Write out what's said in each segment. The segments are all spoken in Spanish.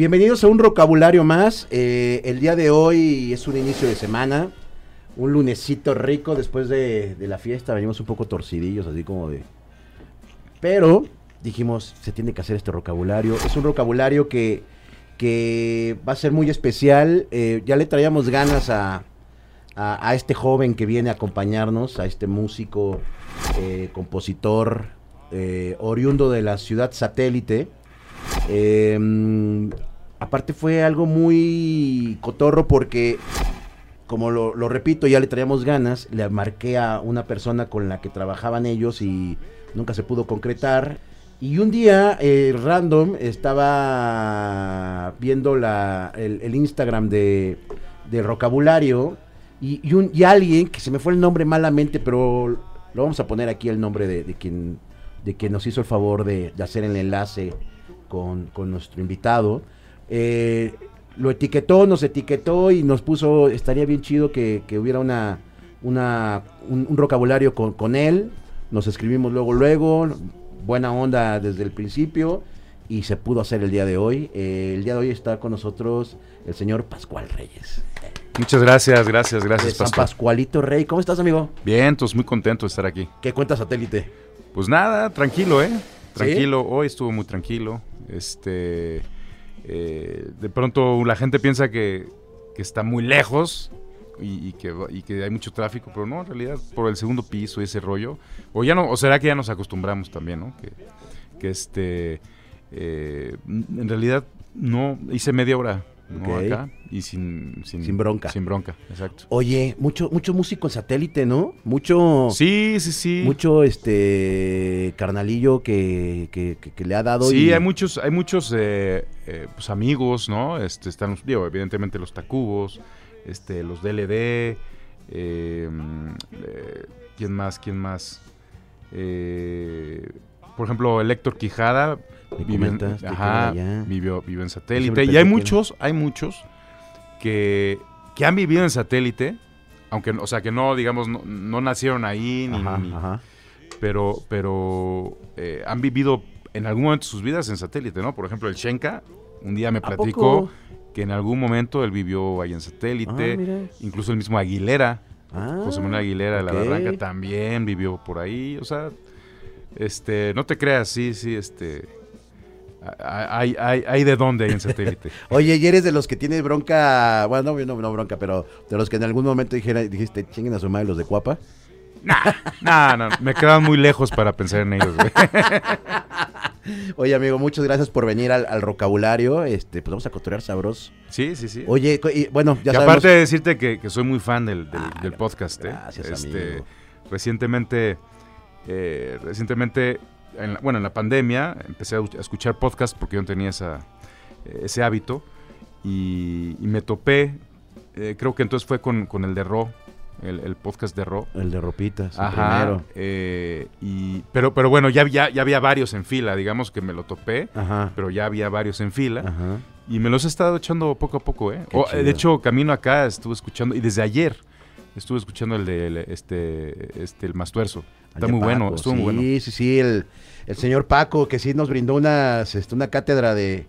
Bienvenidos a un vocabulario más. Eh, el día de hoy es un inicio de semana, un lunesito rico después de, la fiesta. Venimos un poco torcidillos, así como de... Pero dijimos, se tiene que hacer este vocabulario. Es un vocabulario que, que va a ser muy especial. Eh, ya le traíamos ganas a, a, este joven que viene a acompañarnos, a este músico, eh, compositor, oriundo de la ciudad satélite. Aparte fue algo muy cotorro porque, como lo, repito, ya le traíamos ganas, le marqué a una persona con la que trabajaban ellos y nunca se pudo concretar. Y un día, eh, random, estaba viendo la, el, Instagram de, de Vocabulario y, y un, y alguien, que se me fue el nombre malamente, pero lo vamos a poner aquí el nombre de, de quien, de quien nos hizo el favor de, de hacer el enlace con, con nuestro invitado. Eh, lo etiquetó, nos etiquetó y nos puso, estaría bien chido que, que hubiera una, una, un, un vocabulario con, con él. Nos escribimos luego, luego, buena onda desde el principio y se pudo hacer el día de hoy. Eh, el día de hoy está con nosotros el señor Pascual Reyes. Muchas gracias, gracias, de gracias, San Pascual. Pascualito Rey. ¿Cómo estás, amigo? Bien, entonces muy contento de estar aquí. ¿Qué cuenta satélite? Pues nada, tranquilo, ¿eh? Tranquilo, hoy estuvo muy tranquilo. Este, eh, de pronto la gente piensa que, está muy lejos y, que, hay mucho tráfico, pero no, en realidad por el segundo piso y ese rollo. O ya no, o será que ya nos acostumbramos también, ¿no? Que, que este, eh, en realidad no hice media hora ¿no? Acá y sin, sin, Sin bronca. Sin bronca, exacto. Oye, mucho, mucho músico en satélite, ¿no? Mucho, Sí, sí, sí. mucho este carnalillo que, que, que- que le ha dado. Sí, y- hay muchos, hay muchos eh, eh, pues, amigos, ¿no? Este, están, digo, evidentemente los Tacubos, este, los DLD, eh, mm, eh, ¿quién más? ¿Quién más? Eh, por ejemplo, el Héctor Quijada vive en- ajá, vivió, vivió en satélite. Y hay muchos, hay muchos que, que han vivido en satélite, aunque, o sea, que no, digamos, no, no nacieron ahí, ni, Ajá, ni- ajá. pero, pero eh, han vivido en algún momento sus vidas en satélite, ¿no? Por ejemplo, el Shenka, un día me ¿A platicó que en algún momento él vivió ahí en Ah, satélite, mira. incluso el mismo Aguilera, Ah, José Manuel Aguilera de la. Barranca también vivió por ahí, o sea, este, no te creas, sí, sí, este, hay, hay, hay de dónde ahí en satélite. Oye, ¿y eres de los que tiene bronca? Bueno, no, no, no bronca, pero de los que en algún momento dijera, dijiste, chinguen a su madre los de Cuapa. nah, no, me quedan muy lejos para pensar en ellos, güey. Oye, amigo, muchas gracias por venir al, al vocabulario. Este, pues vamos a cotorear sabroso. Sí, sí, sí. Oye, y, bueno, ya y sabemos. aparte de decirte que, que soy muy fan del, del- Ah, del podcast, ¿eh? Este, amigo. Recientemente, eh, recientemente, en la- bueno, en la pandemia, empecé a, a escuchar podcast porque yo no tenía esa, eh, ese hábito y, y me topé, eh, creo que entonces fue con, con el de Ro, el, el podcast de Ro. El de ropitas, Ajá, primero. eh, y, pero, pero bueno, ya, ya, ya había varios en fila, digamos que me lo topé, Ajá. pero ya había varios en fila. Ajá. Y me los he estado echando poco a poco, ¿eh? O, de hecho, camino acá estuve escuchando, y desde ayer estuve escuchando el de el- este, este, el Mastuerzo. Está muy bueno, estuvo sí, muy bueno. Sí, sí, el, el señor Paco, que sí nos brindó unas, este, una cátedra de,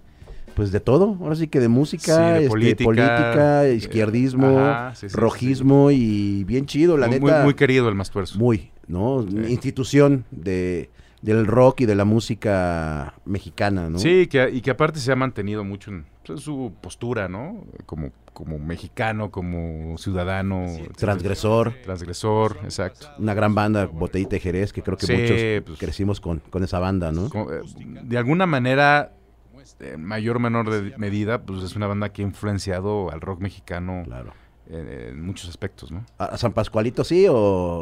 pues de todo, ahora sí que de música, Sí, de este, política, eh, izquierdismo, ajá, sí, sí, rojismo y bien chido, la muy, neta. muy, muy querido el Mastuerzo. Muy, ¿no? Institución de, del rock y de la música mexicana, ¿no? Sí, que, y que aparte se ha mantenido mucho en pues, su postura, ¿no? Como, como mexicano, como ciudadano. Transgresor, Transgresor, exacto. una gran banda, Botellita de Jerez, que creo que Sí, muchos pues. crecimos con, con esa banda, ¿no? Como, eh, de alguna manera, en mayor o menor de- medida, pues es una banda que ha influenciado al rock mexicano Claro. en, en muchos aspectos, ¿no? ¿A, San Pascualito sí o...?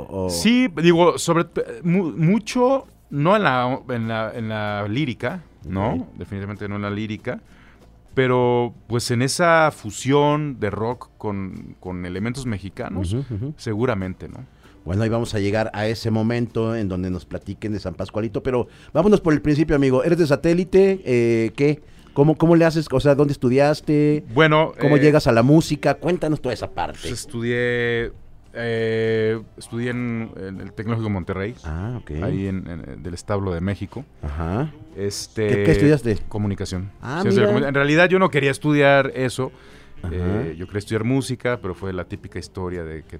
o- Sí, digo, sobre mu- mucho, no en la, en la, en la lírica, ¿no? Definitivamente no en la lírica, pero pues en esa fusión de rock con, con elementos mexicanos, seguramente, ¿no? Bueno, ahí vamos a llegar a ese momento en donde nos platiquen de San Pascualito, pero vámonos por el principio, amigo. ¿Eres de satélite? Eh, ¿Qué? ¿Cómo, ¿Cómo le haces? O sea, ¿dónde estudiaste? Bueno, ¿Cómo eh, llegas a la música? Cuéntanos toda esa parte. pues, estudié Eh, estudié en, en el Tecnológico Monterrey, Ah, ok. ahí en, en- del establo de México. Ajá. Este, ¿Qué, qué estudiaste? Comunicación. Ah, mira. comu- En realidad yo no quería estudiar eso. Eh, yo quería estudiar música, pero fue la típica historia de que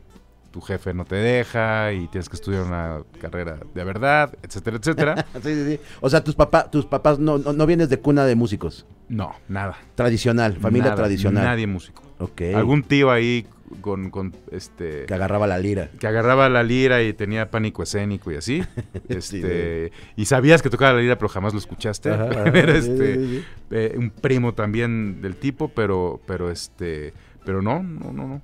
tu jefe no te deja y tienes que estudiar una carrera de verdad, etcétera, etcétera. Sí, sí, sí. O sea, tus, papá, tus papás no, no, no vienes de cuna de músicos. No, nada. Tradicional, familia Nada, tradicional. Nadie músico. Ok. Algún tío ahí con, con este que agarraba la lira. que agarraba la lira y tenía pánico escénico y así. Sí, este, y sabías que tocaba la lira, pero jamás lo escuchaste. Ajá, ajá, Era, este, sí, sí. eh, un primo también del tipo, pero, pero este, pero no, no, no, no.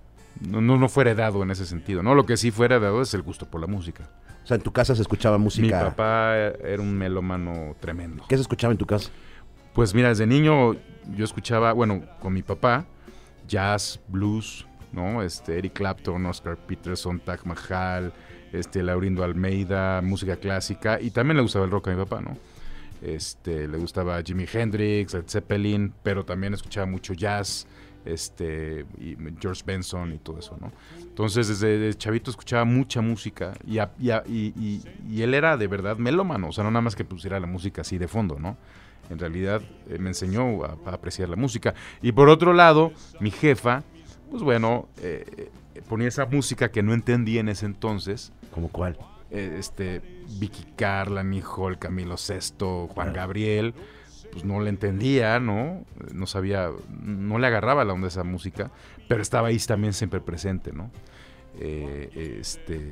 No, no, fue heredado en ese sentido, ¿no? Lo que sí fue heredado es el gusto por la música. O sea, en tu casa se escuchaba Mi música. papá era un melómano tremendo. ¿Qué se escuchaba en tu casa? Pues mira, desde niño yo escuchaba, bueno, con mi papá, jazz, blues, ¿no? Este, Eric Clapton, Oscar Peterson, Taj Mahal, este, Laurindo Almeida, música clásica, y también le gustaba el rock a mi papá, ¿no? Este, le gustaba Jimi Hendrix, Led Zeppelin, pero también escuchaba mucho jazz, este, y George Benson y todo eso, ¿no? Entonces, desde, chavito escuchaba mucha música y, a- y, y- él era de verdad melómano, o sea, no nada más que pusiera la música así de fondo, ¿no? En realidad eh, me enseñó a apreciar la música. Y por otro lado, mi jefa, pues bueno, eh, eh, ponía esa música que no entendía en ese entonces, ¿Como cuál? eh, este, Vicky Carla, Nicole, Camilo Sesto, Juan. Gabriel, pues no le entendía, ¿no? No sabía, no le agarraba la onda esa música, pero estaba ahí también siempre presente, ¿no? Eh, este,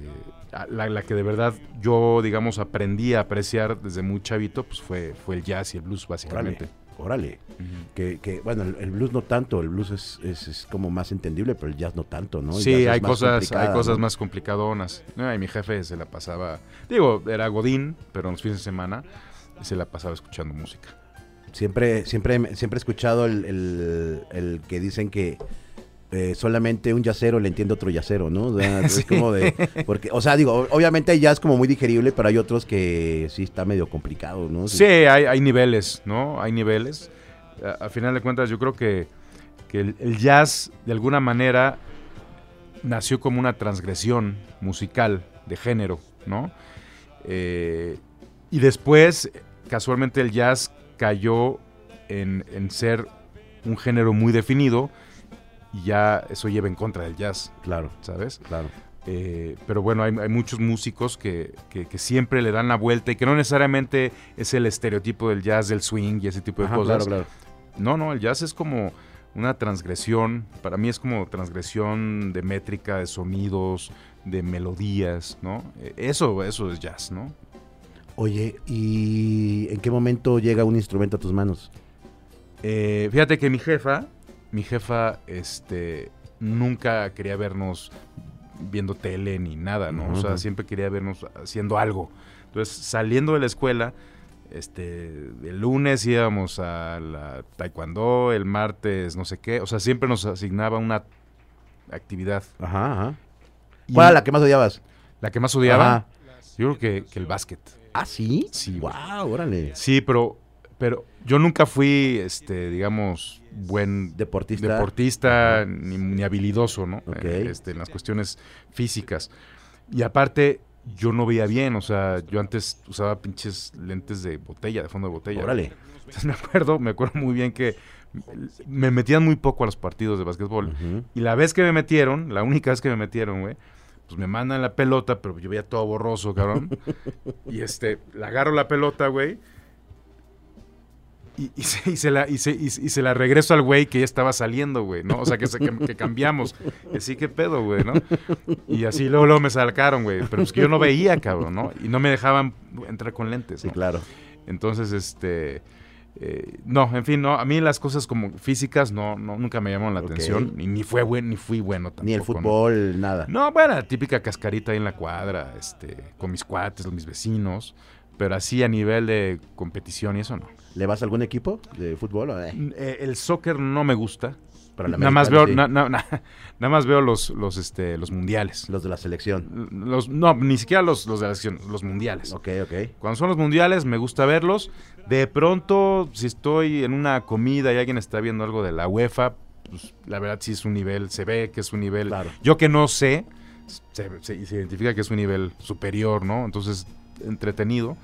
la que de verdad yo, digamos, aprendí a apreciar desde muy chavito, pues fue, fue el jazz y el blues, básicamente. Órale. Que, que, bueno, el, el blues no tanto, el blues es, es, es como más entendible, pero el jazz no tanto, ¿no? El Sí, hay cosas, hay cosas ¿no? más complicadonas. Ay, mi jefe se la pasaba, digo, era Godín, pero en los fines de semana se la pasaba escuchando música. Siempre, siempre, siempre he escuchado el, el- el que dicen que eh, solamente un yacero le entiende otro yacero, ¿no? O sea, es como de, porque, o sea, digo, obviamente hay jazz como muy digerible, pero hay otros que sí está medio complicado, ¿no? Sí, hay, hay niveles, ¿no? Hay niveles. A, a final de cuentas, yo creo que, que el, el jazz, de alguna manera, nació como una transgresión musical de género, ¿no? Eh, y después, casualmente, el jazz cayó en, en ser un género muy definido y ya eso lleva en contra del jazz, Claro, ¿sabes? claro. Eh, pero bueno, hay, hay muchos músicos que, que- que siempre le dan la vuelta y que no necesariamente es el estereotipo del jazz, del swing y ese tipo de Ajá, cosas. claro, claro. No, no, el jazz es como una transgresión, para mí es como transgresión de métrica, de sonidos, de melodías, ¿no? Eh, Eso, eso es jazz, ¿no? Oye, ¿y en qué momento llega un instrumento a tus manos? Eh, fíjate que mi jefa, mi jefa, este, nunca quería vernos viendo tele ni nada, ¿no? O sea, siempre quería vernos haciendo algo. Entonces, saliendo de la escuela, este, el lunes íbamos a la taekwondo, el martes no sé qué, o sea, siempre nos asignaba una actividad. Ajá, ajá. Y ¿Cuál era la que más odiabas? la que más odiaba? Ajá. Yo creo que, que el básquet. ¿Ah, sí? Sí. Wow, órale. Sí, pero, pero yo nunca fui, este, digamos, buen Deportista. deportista ni, ni habilidoso, ¿no? Eh, este, en las cuestiones físicas. Y aparte, yo no veía bien, o sea, yo antes usaba pinches lentes de botella, de fondo de botella. Órale. Entonces me acuerdo, me acuerdo muy bien que me metían muy poco a los partidos de básquetbol. Y la vez que me metieron, la única vez que me metieron, güey, pues me mandan la pelota, pero yo veía todo borroso, cabrón. y este, le agarro la pelota, güey. Y, y se, y se la, y, se, y, se- la regreso al güey que ya estaba saliendo, güey, ¿no? O sea, que, se- que, que cambiamos. Así, ¿qué pedo, güey, no? Y así luego, luego me sacaron, güey. Pero es que yo no veía, cabrón, ¿no? Y no me dejaban entrar con lentes, Sí, ¿no? claro. Entonces, este... eh, no, en fin, no, a mí las cosas como físicas no, no nunca me llamaron la atención, ni, ni fue buen, ni fui bueno tampoco. Ni el ¿no? fútbol, nada. No, bueno, la típica cascarita ahí en la cuadra, este, con mis cuates, mis vecinos, pero así a nivel de competición y eso no. ¿Le vas a algún equipo de fútbol? o, eh? Eh, el soccer no me gusta. Para el nada más veo, sí. na- na- na- nada más veo los, los, este, los mundiales. Los de la selección. Los, no, ni siquiera los, los de la sección, los mundiales. Ok, ok. Cuando son los mundiales me gusta verlos. De pronto, si estoy en una comida y alguien está viendo algo de la UEFA, pues la verdad sí es un nivel, se ve que es un nivel. Claro. Yo que no sé, se, se- se identifica que es un nivel superior, ¿no? Entonces, entretenido.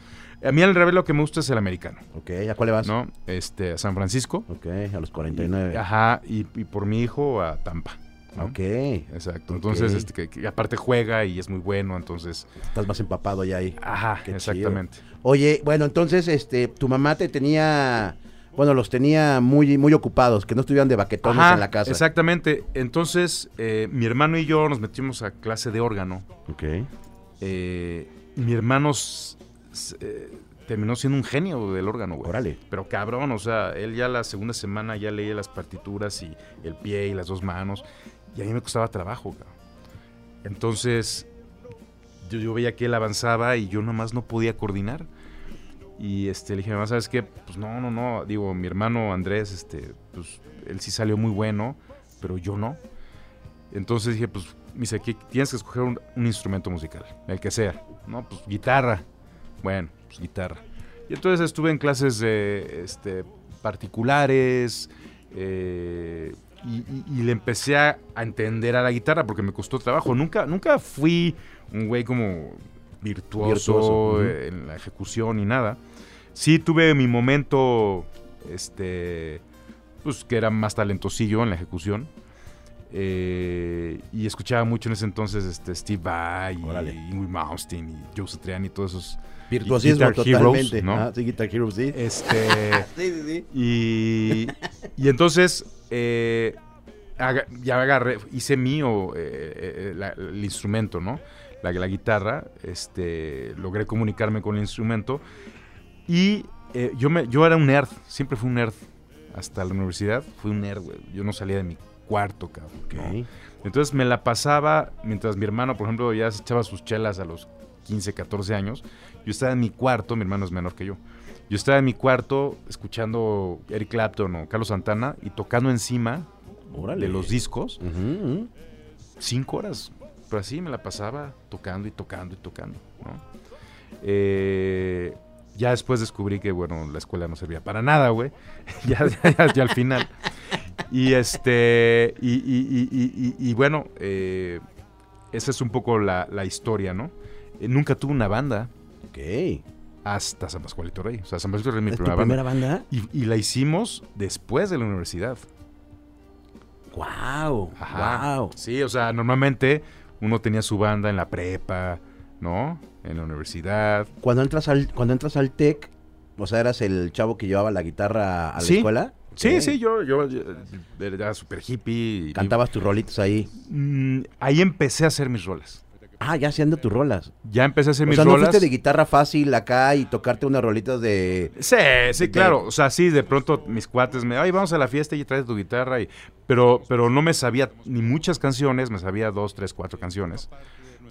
A mí al revés lo que me gusta es el americano, Ok, ¿a cuál le vas? ¿no? Este, a San Francisco. Ok, a los 49. Ajá, y, y por mi hijo a Tampa. ¿no? Ok, Exacto. Entonces, este, que, que aparte juega y es muy bueno, entonces. estás más empapado ya ahí. Ajá, Qué exactamente. Oye, bueno, entonces, este, tu mamá te tenía, bueno, los tenía muy, muy ocupados, que no estuvieran de baquetones Ajá, en la casa. Exactamente. Entonces, eh, mi hermano y yo nos metimos a clase de órgano. Ok. Eh, mi hermano eh, terminó siendo un genio del órgano, güey. Órale. Pero cabrón, o sea, él ya la segunda semana ya leía las partituras y el pie y las dos manos. Y a mí me costaba trabajo, cabrón. Entonces, yo, yo veía que él avanzaba y yo nomás no podía coordinar. Y este, le dije, mamá, ¿sabes qué? Pues no, no, no. Digo, mi hermano Andrés, este, pues él sí salió muy bueno, pero yo no. Entonces dije, pues, me dice, "¿Qué- tienes que escoger un, un instrumento musical, el que sea. No, pues guitarra. Bueno, pues guitarra. Y entonces estuve en clases de este, particulares eh, y, y- y le empecé a, entender a la guitarra porque me costó trabajo. Nunca, nunca fui un güey como virtuoso, Virtuoso, eh, en la ejecución ni nada. Sí tuve mi momento, este, pues que era más talentosillo en la ejecución. Eh, y escuchaba mucho en ese entonces este, Steve Vai y. Ingrid Malmsteen y Joe Satriani y todos esos Virtuosismo Guitar Heroes, totalmente. ¿no? Ah, sí, Guitar Hero, sí. este, Sí, sí, sí. y, y entonces eh, aga- ya agarré, hice mío eh, eh, la- el instrumento, ¿no? La, la guitarra, este, logré comunicarme con el instrumento y eh, yo, me, yo era un nerd, siempre fui un nerd. Hasta la universidad fui un nerd, güey. Yo no salía de mi cuarto, cabrón. ¿no? Entonces me la pasaba, mientras mi hermano, por ejemplo, ya se echaba sus chelas a los 15, 14 años, yo estaba en mi cuarto, mi hermano es menor que yo, yo estaba en mi cuarto escuchando Eric Clapton o Carlos Santana y tocando encima Órale. de los discos cinco horas. Pero así me la pasaba tocando y tocando y tocando. ¿no? Eh, ya después descubrí que, bueno, la escuela no servía para nada, güey. ya, ya- ya al final. Y este, y, y- y- bueno, eh, esa es un poco la, la historia, ¿no? Eh, nunca tuve una banda Ok. hasta San Pascualito Rey. O sea, San Pascualito Rey es mi ¿Es tu primera banda. y la hicimos después de la universidad. Wow. Ajá. Wow. Sí, o sea, normalmente uno tenía su banda en la prepa, ¿no? En la universidad. Cuando entras al, cuando entras al TEC, o sea, eras el chavo que llevaba la guitarra a la Sí. escuela. Sí, sí, yo, yo, yo era súper hippie. y- Cantabas tus rolitos ahí. Mm, ahí empecé a hacer mis rolas. Ah, ya haciendo tus rolas. Ya empecé a hacer O mis sea, no rolas. fuiste de guitarra fácil acá y tocarte unas rolitas de... Sí, sí, de- claro. O sea, sí, de pronto mis cuates me, ay, vamos a la fiesta y traes tu guitarra. Y, pero, pero no me sabía ni muchas canciones, me sabía dos, tres, cuatro canciones.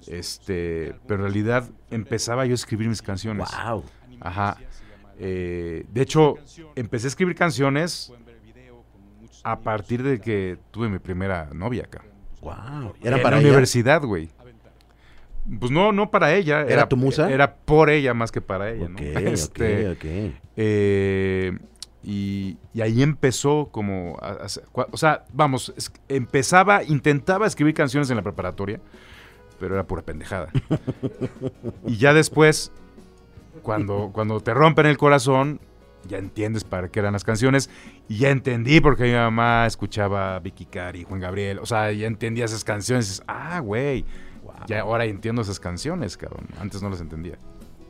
Este, pero en realidad empezaba yo a escribir mis canciones. Wow. Ajá. Eh, de hecho, empecé a escribir canciones a partir de que tuve mi primera novia acá. Wow. Era la para ella? universidad, güey. Pues no, no para ella. ¿Era tu musa? Era por ella más que para ella, Ok, ¿no? Este, eh, y, y ahí empezó como... a- a- cua- o sea, vamos, es- empezaba, intentaba escribir canciones en la preparatoria, pero era pura pendejada. y ya después, cuando, cuando te rompen el corazón, ya entiendes para qué eran las canciones. Y ya entendí por qué mi mamá escuchaba Vicky Cari, Juan Gabriel. O sea, ya entendía esas canciones. y dices, ah, güey. Ya ahora entiendo esas canciones, cabrón. Antes no las entendía.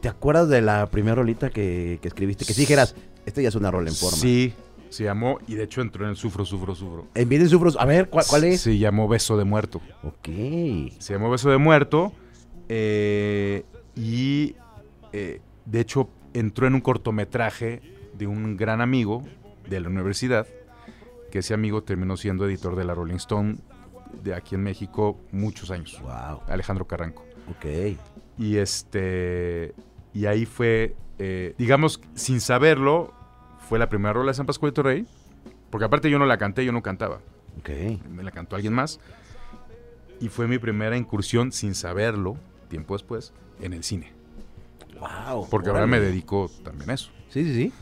¿Te acuerdas de la primera rolita que, que escribiste? Que sí dijeras, esta ya es una rola en forma. Sí, se llamó y de hecho entró en el Sufro, Sufro, Sufro. En de sufros, a ver, ¿cuál, cuál es? Se llamó Beso de Muerto. Ok. Se llamó Beso de Muerto eh, y eh, de hecho entró en un cortometraje de un gran amigo de la universidad, que ese amigo terminó siendo editor de la Rolling Stone de aquí en México muchos años, Wow. Alejandro Carranco. Ok. Y este y ahí fue, eh, digamos, sin saberlo, fue la primera rola de San Pascualito Rey, porque aparte yo no la canté, yo no cantaba, Ok. me la cantó alguien más, y fue mi primera incursión sin saberlo, tiempo después, en el cine, Wow. porque ahora me dedico también a eso. Sí, sí, sí.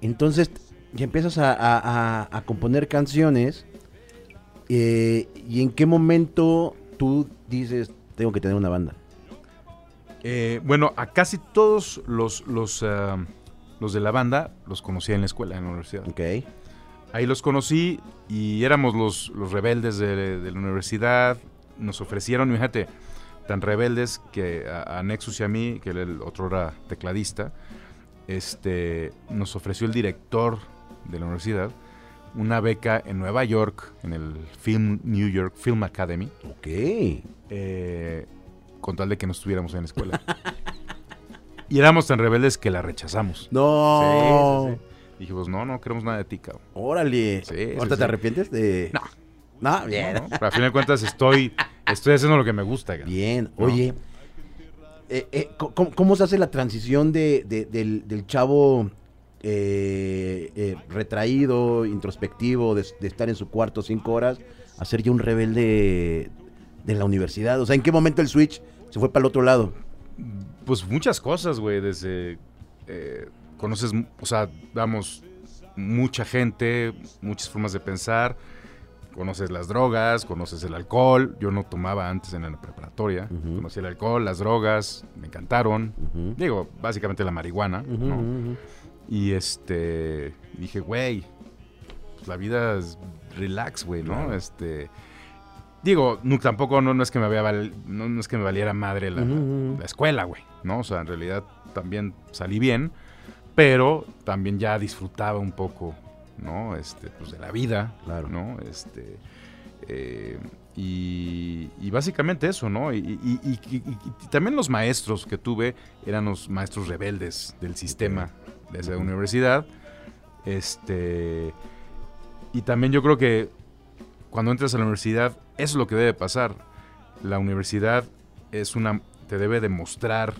Entonces, ya empiezas a, a- a- a componer canciones. eh, ¿Y en qué momento tú dices, tengo que tener una banda? Eh, bueno, a casi todos los, los, ah, los de la banda los conocí en la escuela, en la universidad. Ok. Ahí los conocí y éramos los, los rebeldes de, de la universidad. Nos ofrecieron, fíjate, tan rebeldes que a, a Nexus y a mí, que el otro era tecladista, este, nos ofreció el director de la universidad una beca en Nueva York, en el Film New York Film Academy, Ok. eh, con tal de que no estuviéramos en la escuela. y éramos tan rebeldes que la rechazamos. No. Sí, sí, sí. Dijimos, no, no queremos nada de ti, cabrón. Órale. ¿Ahorita te arrepientes de.? No. No, bien. No, no, pero a fin de cuentas estoy, estoy haciendo lo que me gusta. Bien. No. Oye, eh, eh, ¿cómo, cómo se hace la transición de, de- del, del chavo eh, eh, retraído, introspectivo, de, de estar en su cuarto cinco horas, a ser ya un rebelde de la universidad? O sea, ¿en qué momento el switch se fue para el otro lado? Pues muchas cosas, güey, desde... eh, conoces, o sea, vamos, mucha gente, muchas formas de pensar, conoces las drogas, conoces el alcohol, yo no tomaba antes en la preparatoria, Ujú. conocí el alcohol, las drogas, me encantaron, digo, básicamente la marihuana, ¿no? Y este, dije, güey, pues la vida es relax, güey, ¿no? Claro. Este, digo, no, tampoco no, no es que me había val- no, no es que me valiera madre la, la escuela, güey, ¿no? O sea, en realidad también salí bien, pero también ya disfrutaba un poco, ¿no? Este, pues de la vida, Claro. ¿no? Este, eh, y, y básicamente eso, ¿no? Y, también los maestros que tuve eran los maestros rebeldes del sistema de esa universidad. Este, y también yo creo que cuando entras a la universidad, eso es lo que debe pasar. La universidad es una, te debe demostrar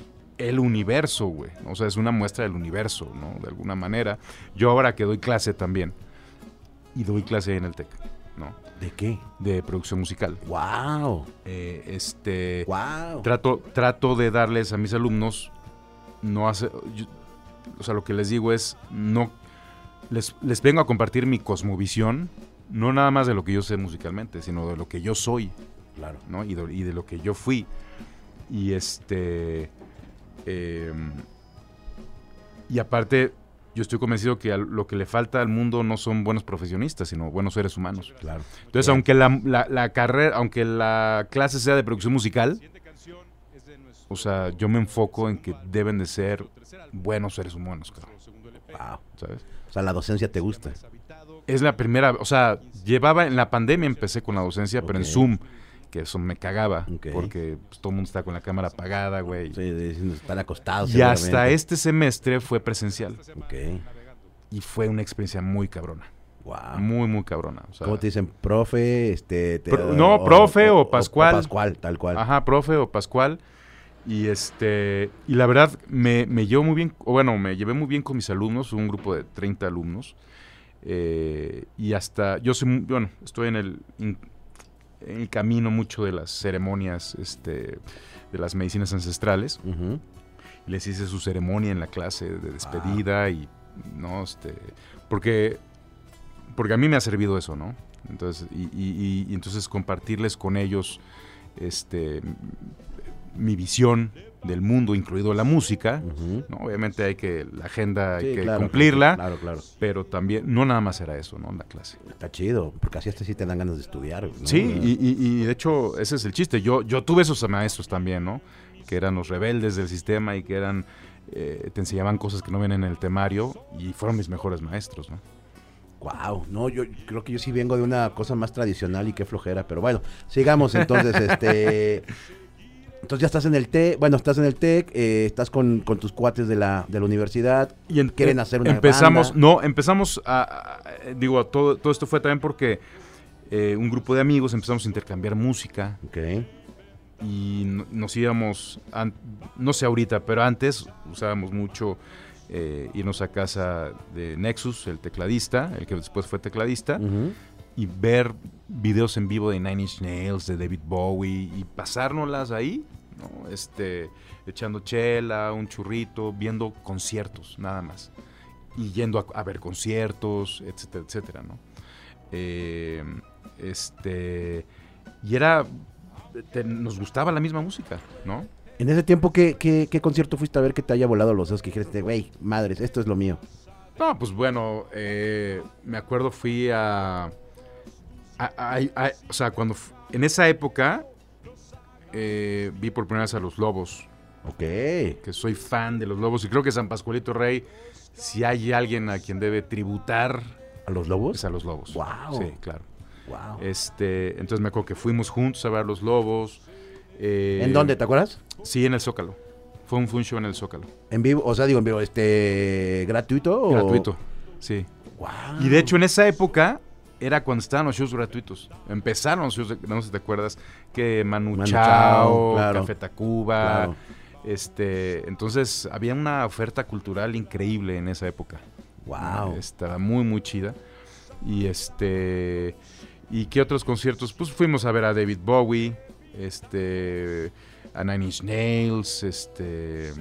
el universo, güey. O sea, es una muestra del universo, ¿no? De alguna manera. Yo ahora que doy clase también, y doy clase en el TEC, ¿no? ¿De qué? De producción musical. ¡Wow! Eh, este, ¡Wow! trato, trato de darles a mis alumnos, no hace, yo- o sea, lo que les digo es, no, les, les vengo a compartir mi cosmovisión, no nada más de lo que yo sé musicalmente, sino de lo que yo soy, Claro. ¿no? Y de, y de lo que yo fui. Y este, em, y aparte, yo estoy convencido que lo que le falta al mundo no son buenos profesionistas, sino buenos seres humanos. Claro. Entonces, aunque la, la- la carrera, aunque la clase sea de producción musical, o sea, yo me enfoco en que deben de ser buenos seres humanos, cabrón, Wow. ¿sabes? O sea, la docencia te gusta. Es la primera, o sea, llevaba en la pandemia empecé con la docencia, pero en. Zoom, que eso me cagaba, Ok. porque pues, todo el mundo está con la cámara apagada, güey. Sí, están acostados. y hasta este semestre fue presencial Ok. y fue una experiencia muy cabrona, Wow. muy, muy cabrona. o sea, ¿Cómo te dicen? ¿Profe? Este, te- Pro- no, profe o Pascual. Pascual, tal cual. Ajá, profe o Pascual. Y este y la verdad me, me llevo muy bien, o bueno, me llevé muy bien con mis alumnos, un grupo de 30 alumnos. eh, y hasta, yo soy, bueno, estoy en el, in- el camino mucho de las ceremonias, este, de las medicinas ancestrales. Ujú. Les hice su ceremonia en la clase de despedida y, no, este, porque, porque a mí me ha servido eso, ¿no? Entonces, y- y- y entonces compartirles con ellos, este, mi visión del mundo, incluido la música. ¿no? Obviamente hay que, la agenda hay Sí, que claro, cumplirla, Claro, claro. pero también, no nada más era eso, ¿no? La clase. Está chido, porque así hasta sí te dan ganas de estudiar. ¿no? Sí, y, y- y de hecho ese es el chiste. Yo, yo tuve esos maestros también, ¿no? Que eran los rebeldes del sistema y que eran, eh, te enseñaban cosas que no ven en el temario y fueron mis mejores maestros, ¿no? Wow, no, yo creo que yo sí vengo de una cosa más tradicional y qué flojera, pero bueno, sigamos entonces, este... Entonces ya estás en el TEC, bueno, estás en el TEC, eh, estás con, con tus cuates de la, de la universidad, Y en- quieren em- hacer una empezamos, banda. no, empezamos a, a- a- digo, todo, todo esto fue también porque eh, un grupo de amigos empezamos a intercambiar música. Ok, y no- nos íbamos, an- no sé ahorita, pero antes usábamos mucho eh, irnos a casa de Nexus, el tecladista, el que después fue tecladista, ujú, y ver videos en vivo de Nine Inch Nails, de David Bowie, y pasárnoslas ahí, ¿no? Este, echando chela, un churrito, viendo conciertos, nada más. Y yendo a, a ver conciertos, etcétera, etcétera, ¿no? Eh, este, y era, te- nos gustaba la misma música, ¿no? En ese tiempo, ¿qué, qué, qué concierto fuiste a ver que te haya volado los dedos? Que dijiste, güey, madres, esto es lo mío. No, pues bueno, eh, me acuerdo fui a, o sea, cuando en esa época eh, vi por primera vez a los Lobos, Ok. que soy fan de los Lobos y creo que San Pascualito Rey, si hay alguien a quien debe tributar ¿A los lobos? es a los Lobos. Guau. Sí, claro. Wow. Este, entonces me acuerdo que fuimos juntos a ver a los Lobos. eh, ¿En dónde? ¿Te acuerdas? Sí, en el Zócalo. Fue un, fue un show en el Zócalo. En vivo, o sea, digo en vivo, este, gratuito o Gratuito. Sí. Wow. Y de hecho en esa época era cuando estaban los shows gratuitos. Empezaron los shows, no sé si te acuerdas, que Manu, Manu Chao, Chao, claro. Café Tacuba. Claro. Este, entonces había una oferta cultural increíble en esa época. Wow. Estaba muy, muy chida. Y este. ¿Y qué otros conciertos? Pues fuimos a ver a David Bowie, este. A Nine Inch Nails, este.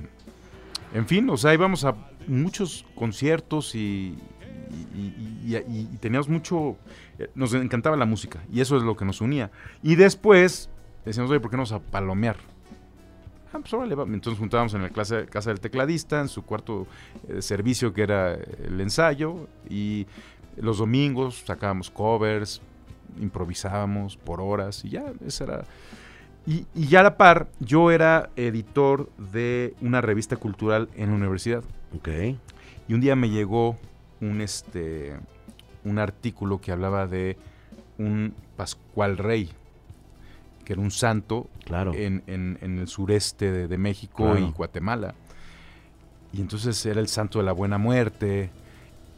En fin, o sea, íbamos a muchos conciertos y. y- y- y- y teníamos mucho. eh, Nos encantaba la música y eso es lo que nos unía. Y después decíamos, oye, ¿por qué no vamos a palomear? Ah, pues órale, va. Entonces juntábamos en la clase, casa del tecladista, en su cuarto eh, servicio que era el ensayo y los domingos sacábamos covers, improvisábamos por horas y ya, esa era... Y, y ya a la par, yo era editor de una revista cultural en la universidad Ok. y un día me llegó un, este, un artículo que hablaba de un Pascual Rey, que era un santo Claro. en, en- en el sureste de, de México Claro. y Guatemala. Y entonces era el santo de la buena muerte.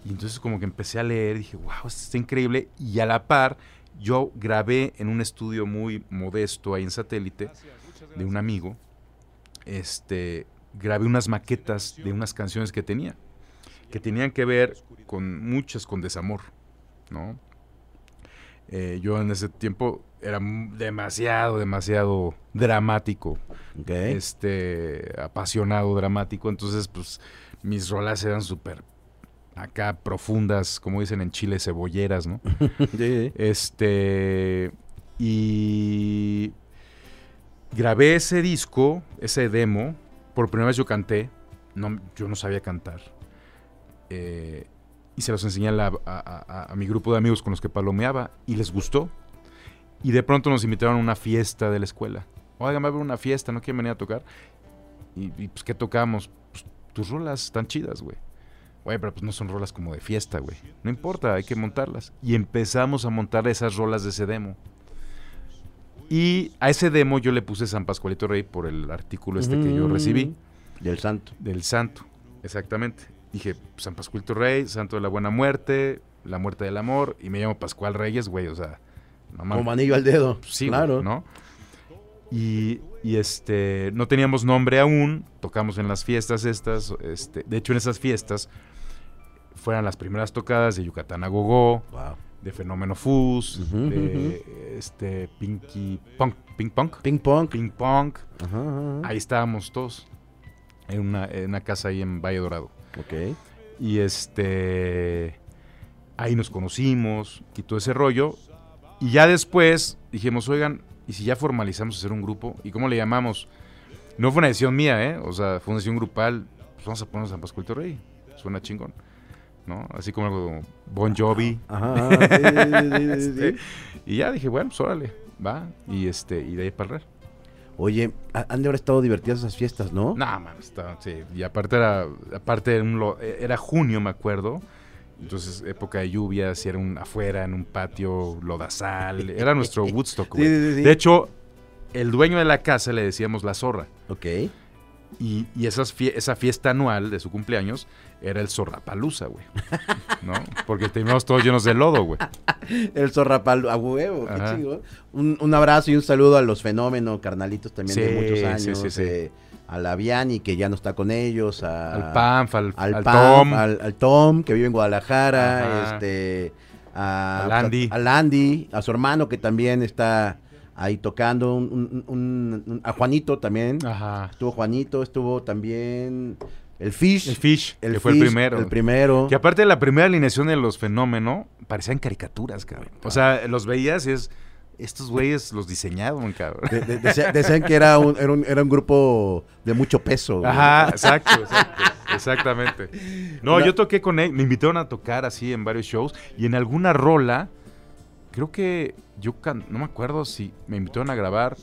Y entonces como que empecé a leer, dije, wow, esto está increíble. Y a la par, yo grabé en un estudio muy modesto ahí en satélite de un amigo. Este, grabé unas maquetas de unas canciones que tenía, que tenían que ver con muchas con desamor, ¿no? Eh, yo en ese tiempo era demasiado, demasiado dramático, este, apasionado, dramático. Entonces, pues, mis rolas eran súper acá profundas, como dicen en Chile, cebolleras, ¿no? Sí. Este. Y. Grabé ese disco, ese demo. Por primera vez yo canté. No, yo no sabía cantar. Eh, y se los enseñé a, la- a- a- a mi grupo de amigos con los que palomeaba. Y les gustó. Y de pronto nos invitaron a una fiesta de la escuela. Oigan, va a haber una fiesta, ¿no quieren venir a tocar? Y, y, pues, ¿qué tocamos? Pues tus rolas están chidas, güey. Güey, pero pues no son rolas como de fiesta, güey. No importa, hay que montarlas. Y empezamos a montar esas rolas de ese demo. Y a ese demo yo le puse San Pascualito Rey por el artículo este que yo Mm. recibí Del santo. del santo. Exactamente. Dije, San Pascualito Rey, santo de la buena muerte, la muerte del amor, y me llamo Pascual Reyes, güey, o sea, no mames. Como anillo al dedo. Sí, güey, claro. ¿no? Y, y, este, no teníamos nombre aún, tocamos en las fiestas estas, este, de hecho en esas fiestas fueran las primeras tocadas de Yucatán a Gogó, Wow. de Fenómeno Ujú, de este Pinky Punk, Pink Punk, Ping pong. Pink Punk, Ajá, ajá, ajá. ahí estábamos todos, en una, en una casa ahí en Valle Dorado. Ok. Y este. Ahí nos conocimos y todo ese rollo. Y ya después dijimos, oigan, ¿y si ya formalizamos hacer un grupo? ¿Y cómo le llamamos? No fue una decisión mía, ¿eh? O sea, fue una decisión grupal. Pues vamos a poner San Pascualito Rey. Suena chingón. ¿No? Así como algo Bon Jovi. Ajá, ajá, sí, sí, sí. Este, y ya dije, bueno, pues órale, va. Y este, y de ahí para el. Oye, ha- han de haber estado divertidas esas fiestas, ¿no? No, man, estaba, sí. Y aparte era, aparte era, un lo- era junio, me acuerdo. Entonces, época de lluvias, y era un afuera, en un patio, lodazal. Era nuestro Woodstock, Sí, güey. sí, sí. De hecho, el dueño de la casa le decíamos la zorra. Ok. Y, y esas fie- esa fiesta anual de su cumpleaños era el zorrapalusa, güey. ¿No? Porque terminamos todos llenos de lodo, güey. El zorrapal a huevo, qué chido. Un, un abrazo y un saludo a los fenómenos, carnalitos también de muchos años. sí, sí. eh, a la Viani, que ya no está con ellos. A, Al Pamf, al, al, al Pam, Tom. al, al Tom, que vive en Guadalajara. Ajá. Este, a, Al Andy. A, al Andy, a su hermano, que también está ahí tocando. un- un- un- un- a Juanito también. Ajá. Estuvo Juanito, estuvo también el Fish. El Fish, el que fue el primero. El primero. Que aparte de la primera alineación de los fenómenos, parecían caricaturas, cabrón. O sea, los veías y es, estos güeyes los diseñaron, cabrón. De- de- decía- decían que era un, era, un, era un grupo de mucho peso. güey. Ajá, exacto, exacto, exactamente. No, La- yo toqué con él, me invitaron a tocar así en varios shows y en alguna rola, creo que yo can- no me acuerdo si me invitaron a grabar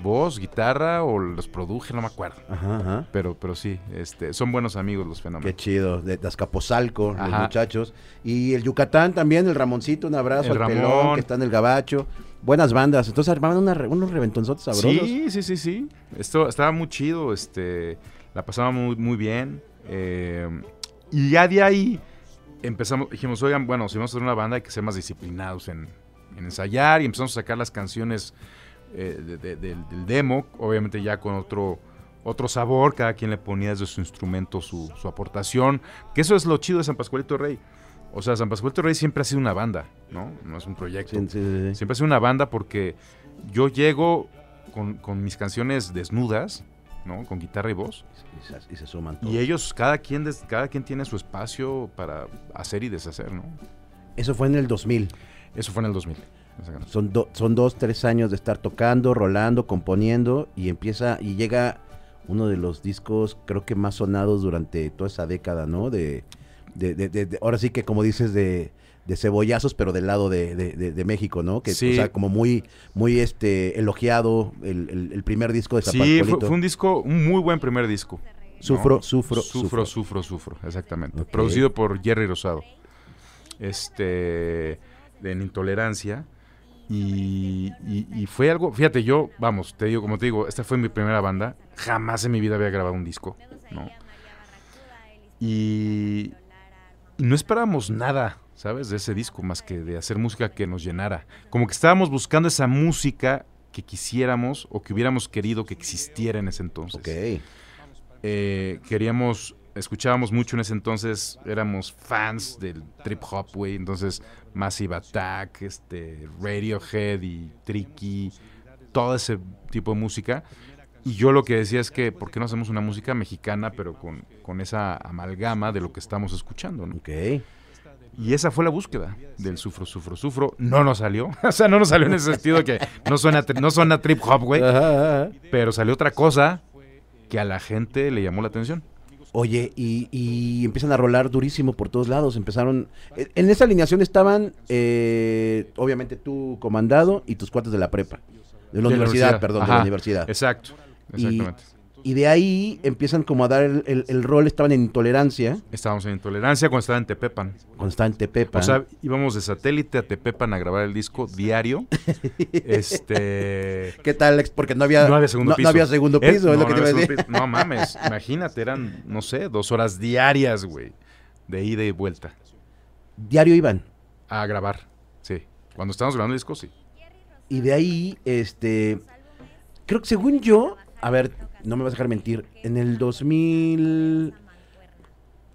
voz, guitarra o los produje, no me acuerdo. Ajá, ajá. Pero, pero sí, este, son buenos amigos los Qué fenómenos. chido, de, de Azcapotzalco, los muchachos. Y el Yucatán también, el Ramoncito, un abrazo El al pelón que está en el gabacho. Buenas bandas. Entonces armaban una unos reventonzotes sabrosos. Sí, sí, sí, sí. Esto estaba muy chido, este, la pasábamos muy, muy bien. eh, y ya de ahí empezamos, dijimos, oigan, bueno, si vamos a hacer una banda hay que ser más disciplinados en, en ensayar y empezamos a sacar las canciones eh, de- de- del, del demo, obviamente ya con otro, otro sabor, cada quien le ponía desde su instrumento su, su aportación, que eso es lo chido de San Pascualito Rey. O sea, San Pascualito Rey siempre ha sido una banda, ¿no? No es un proyecto. Sí, sí, sí, sí. Siempre ha sido una banda porque yo llego con, con mis canciones desnudas, ¿no? Con guitarra y voz. Y se, suman todos. Y ellos, cada quien, des- cada quien tiene su espacio para hacer y deshacer, ¿no? Eso fue en el 2000. Eso fue en el 2000. exactamente. Son, do- son dos, tres años de estar tocando, rolando, componiendo y empieza y llega uno de los discos creo que más sonados durante toda esa década, ¿no? De, de, de- de- ahora sí que como dices de, de cebollazos, pero del lado de, de- de- de México, ¿no? Que, Sí. O sea, como muy, muy este elogiado el, el- el primer disco de Sí, Zapascualito. fue, fue un disco, un muy buen primer disco. ¿no? Sufro, sufro, Sufro, sufro. sufro, exactamente. Producido por Jerry Rosado. Este, en Intolerancia. Y, y- y fue algo, fíjate, yo, vamos, te digo, como te digo, esta fue mi primera banda. Jamás en mi vida había grabado un disco, ¿no? Y no esperábamos nada, ¿sabes? De ese disco, más que de hacer música que nos llenara. Como que estábamos buscando esa música que quisiéramos o que hubiéramos querido que existiera en ese entonces Ok. eh, queríamos, escuchábamos mucho en ese entonces, éramos fans del trip hop, güey, entonces Massive Attack, este, Radiohead y Tricky, todo ese tipo de música. Y yo lo que decía es que, ¿por qué no hacemos una música mexicana, pero con, con esa amalgama de lo que estamos escuchando? ¿no? Ok. Y esa fue la búsqueda del sufro, sufro, sufro. No nos salió. o sea, no nos salió en ese sentido que no suena, tri- no suena trip hop, güey. Pero salió otra cosa que a la gente le llamó la atención. Oye, y, y empiezan a rolar durísimo por todos lados. Empezaron. eh, En esa alineación estaban, eh, obviamente, tú comandado y tus cuates de la prepa. De la De la universidad, perdón, de la universidad. Exacto, exactamente. Y de ahí empiezan como a dar el, el- el rol. Estaban en intolerancia Estábamos en intolerancia cuando estaba en Tepepan. cuando estaban en Tepepan. O sea, íbamos de satélite a Tepepan a grabar el disco diario. este. ¿Qué tal? Lex? Porque no había, No había segundo no- piso. no había segundo Eh, piso, es no, lo que no te iba a había decir. segundo piso. No mames, imagínate, eran, no sé, dos horas diarias, güey. De ida y vuelta. Diario iban. A grabar. Sí. Cuando estábamos grabando el disco, sí. Y de ahí, este. Creo que según yo. A ver, no me vas a dejar mentir. En el 2000.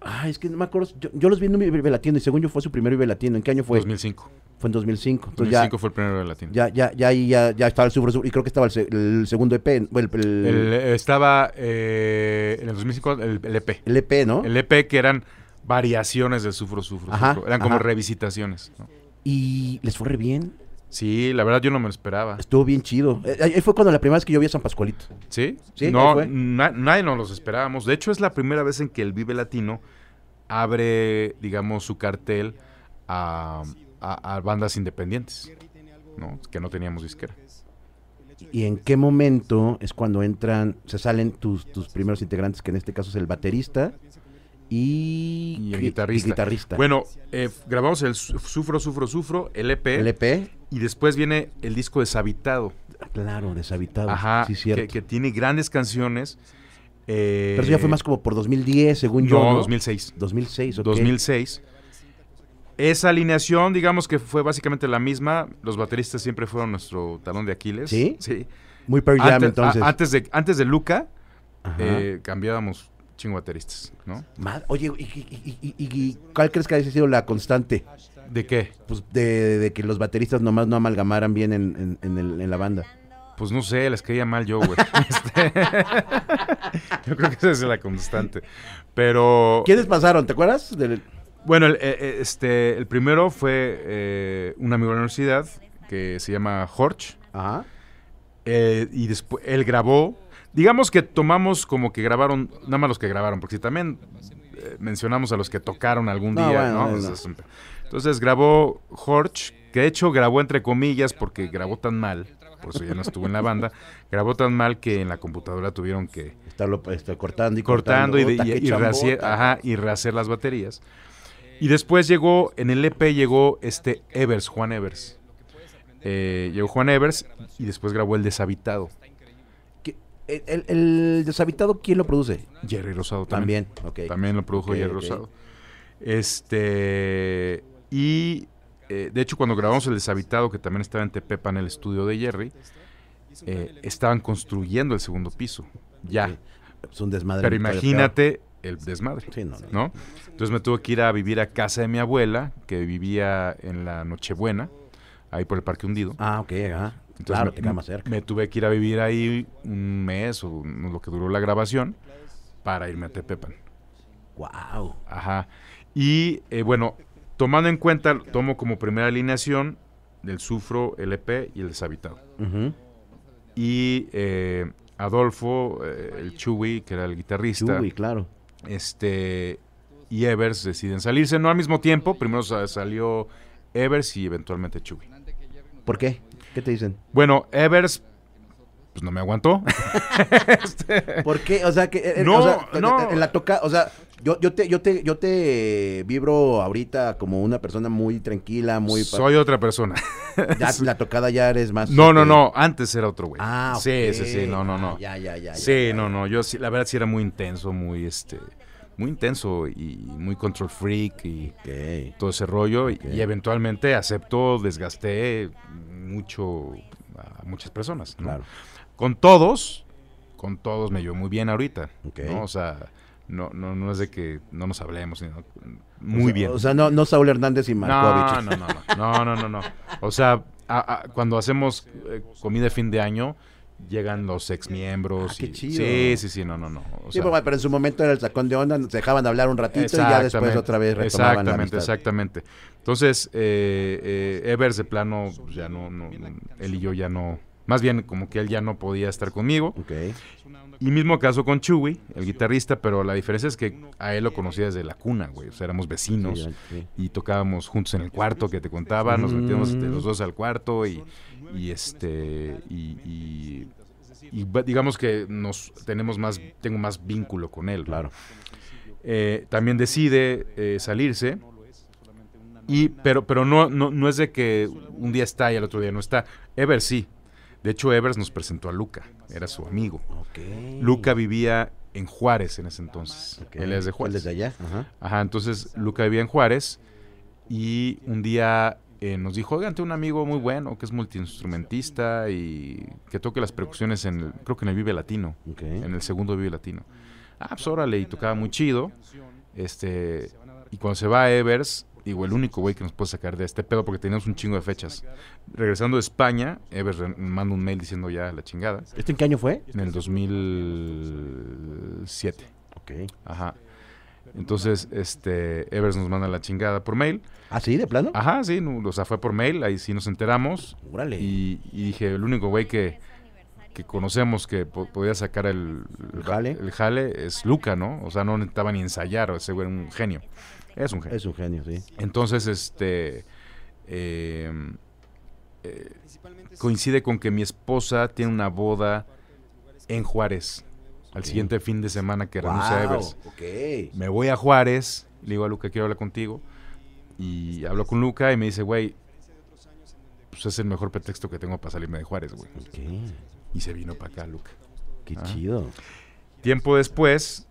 Ay, es que no me acuerdo. Yo, yo los vi en un Vive Latino y según yo fue su primer Vive Latino. ¿En qué año fue? 2005. Fue en 2005. Entonces 2005 fue el primero de latino. ya, ya, ya ya, ya estaba el Sufro Sufro, Y creo que estaba el, se- el segundo EP. El, el- El, estaba eh, en el 2005 el, EP. el EP, ¿no? El EP que eran variaciones del Sufro Sufro. Ajá, Sufro. Eran como revisitaciones. ¿no? Y les fue re bien. Sí, la verdad yo no me lo esperaba. Estuvo bien chido. Eh, Ahí fue cuando la primera vez que yo vi a San Pascualito. ¿Sí? Sí, no, fue. na- nadie nos los esperábamos. De hecho, es la primera vez en que el Vive Latino abre, digamos, su cartel a, a- a bandas independientes, ¿no? Que no teníamos disquera. ¿Y en qué momento es cuando entran, se salen tus, tus primeros integrantes, que en este caso es el baterista y, Y el guitarrista. y guitarrista. Bueno, eh, grabamos el Su- Sufro, Sufro, Sufro, el EP, el EP, y después viene el disco Deshabitado. claro, deshabitado. Ajá, sí, cierto. que, que tiene grandes canciones. eh, Pero eso ya fue más como por 2010, según yo. No, ¿no? 2006. 2006, ok. 2006. Esa alineación, digamos que fue básicamente la misma. Los bateristas siempre fueron nuestro talón de Aquiles. ¿Sí? Sí. Muy Pearl Jam, Antes, entonces. a- antes de, antes de Luca, eh, cambiábamos chingo bateristas, ¿no? Mad- Oye, ¿y, y- y- y- y cuál crees que haya sido la constante? ¿De qué? Pues de, de que los bateristas nomás no amalgamaran bien en, en- en el- en la banda. Pues no sé, les caía mal yo, güey. Este, yo creo que esa es la constante. Pero. ¿Quiénes pasaron? ¿Te acuerdas? Del- Bueno, el, eh, eh, este, el primero fue eh, un amigo de la universidad que se llama Jorge. Ajá. Eh, y después él grabó. Digamos que tomamos como que grabaron, nada más los que grabaron, porque si también eh, mencionamos a los que tocaron algún No, día, bueno, ¿no? no. Entonces grabó Jorge, que de hecho grabó entre comillas porque grabó tan mal, por eso ya no estuvo en la banda, grabó tan mal que en la computadora tuvieron que Estarlo este, cortando y cortando y, de- Puta, y- qué y rehacer, chambota. ajá, y rehacer las baterías. Y después llegó, en el EP llegó este Evers, Juan Evers. Eh, llegó Juan Evers y después grabó El Deshabitado. ¿Qué- El, el- el deshabitado, ¿quién lo produce? Jerry Rosado también. También, ok. También lo produjo Jerry. Rosado. Este. Y eh, de hecho, cuando grabamos El Deshabitado, que también estaba en Tepepa en el estudio de Jerry, eh, estaban construyendo el segundo piso. Ya. Es un desmadre. Pero imagínate el desmadre. Sí, no, no. ¿no? Entonces me tuve que ir a vivir a casa de mi abuela, que vivía en la Nochebuena, ahí por el Parque Hundido. Ah, ok, ajá. Entonces claro, me, te queda más cerca. me tuve que ir a vivir ahí un mes o lo que duró la grabación para irme a Tepepan. Wow. Ajá. Y eh, bueno, tomando en cuenta, tomo como primera alineación del Sufro, LP y el Deshabitado. Y eh, Adolfo, eh, el Chuy, que era el guitarrista, Uy, claro. este y Evers deciden salirse, no al mismo tiempo, primero sa- salió Evers y eventualmente Chuy. ¿Por qué? ¿Qué te dicen? Bueno, Evers pues no me aguantó. ¿Por qué? O sea, que eh, No, o sea, en- no. en la toca, o sea, yo, yo te yo te yo te vibro ahorita como una persona muy tranquila, muy Soy otra persona. ya la tocada ya eres más No, no, no, antes era otro güey. Ah, Sí, ok. sí, sí, no, no, no. Ah, ya, ya, ya. Sí, ya, no, no, yo sí, la verdad sí era muy intenso, muy este muy intenso y muy control freak y todo ese rollo y- eventualmente aceptó, desgasté mucho a muchas personas, ¿no? Claro. Con todos, con todos me llevo muy bien ahorita. ¿no? O sea, no, no, no es de que no nos hablemos, sino muy O sea, bien. O sea, no, no Saúl Hernández y Markovich. no, no, no, no, no, no, no. O sea, a- a- cuando hacemos eh, comida de fin de año, llegan los ex miembros. Ah, qué y- chido. Sí, sí, sí, no, no, no. O Sí, sea, pero, pero en su momento era el sacón de onda, se dejaban hablar un ratito y ya después otra vez retomaban Exactamente, exactamente. Entonces, eh, eh, Evers de plano, ya no, no, él y yo ya no, más bien como que él ya no podía estar conmigo. Ok. Y mismo caso con Chewy, el guitarrista, pero la diferencia es que a él lo conocía desde la cuna, güey. O sea, éramos vecinos Sí, sí. y tocábamos juntos en el cuarto que te contaba, nos metíamos Mm. los dos al cuarto y, y este y, y- digamos que nos tenemos más tengo más vínculo con él. ¿no? Claro. Eh, también decide eh, salirse y pero pero no, no no es de que un día está y al otro día no está. Evers sí. De hecho Evers nos presentó a Luca, era su amigo. Luca vivía en Juárez en ese entonces. Él es de Él Juárez. desde allá. Ajá. Ajá, entonces Luca vivía en Juárez y un día eh, nos dijo, oigan, tengo un amigo muy bueno que es multiinstrumentista y que toque las percusiones en, el- creo que en el Vive Latino, en el segundo Vive Latino. Ah, pues órale, y tocaba muy chido. Este, y cuando se va a Evers, digo, el único güey que nos puede sacar de este pedo porque teníamos un chingo de fechas. Regresando de España, Evers re- manda un mail diciendo ya la chingada, ¿Este en qué año fue? en el 2007. Ok. Ajá. Entonces, este, Evers nos manda la chingada por mail. ¿Ah, sí, de plano? Ajá, sí, no, o sea, fue por mail, ahí sí nos enteramos. Órale. Y, y dije, el único güey que, que conocemos que po- podía sacar el, ¿El jale? el jale es Luca, ¿no? O sea, no necesitaba ni ensayar, ese güey era un genio. Es un genio. Es un genio, sí. Entonces, este, eh, eh, coincide con que mi esposa tiene una boda en Juárez, al siguiente fin de semana que renuncia Guau, Evers. Me voy a Juárez, le digo a Luca, quiero hablar contigo. Y hablo con Luca y me dice, güey, pues es el mejor pretexto que tengo para salirme de Juárez, güey. Ok. Y se vino para acá, Luca. Qué Ah. chido. Tiempo después,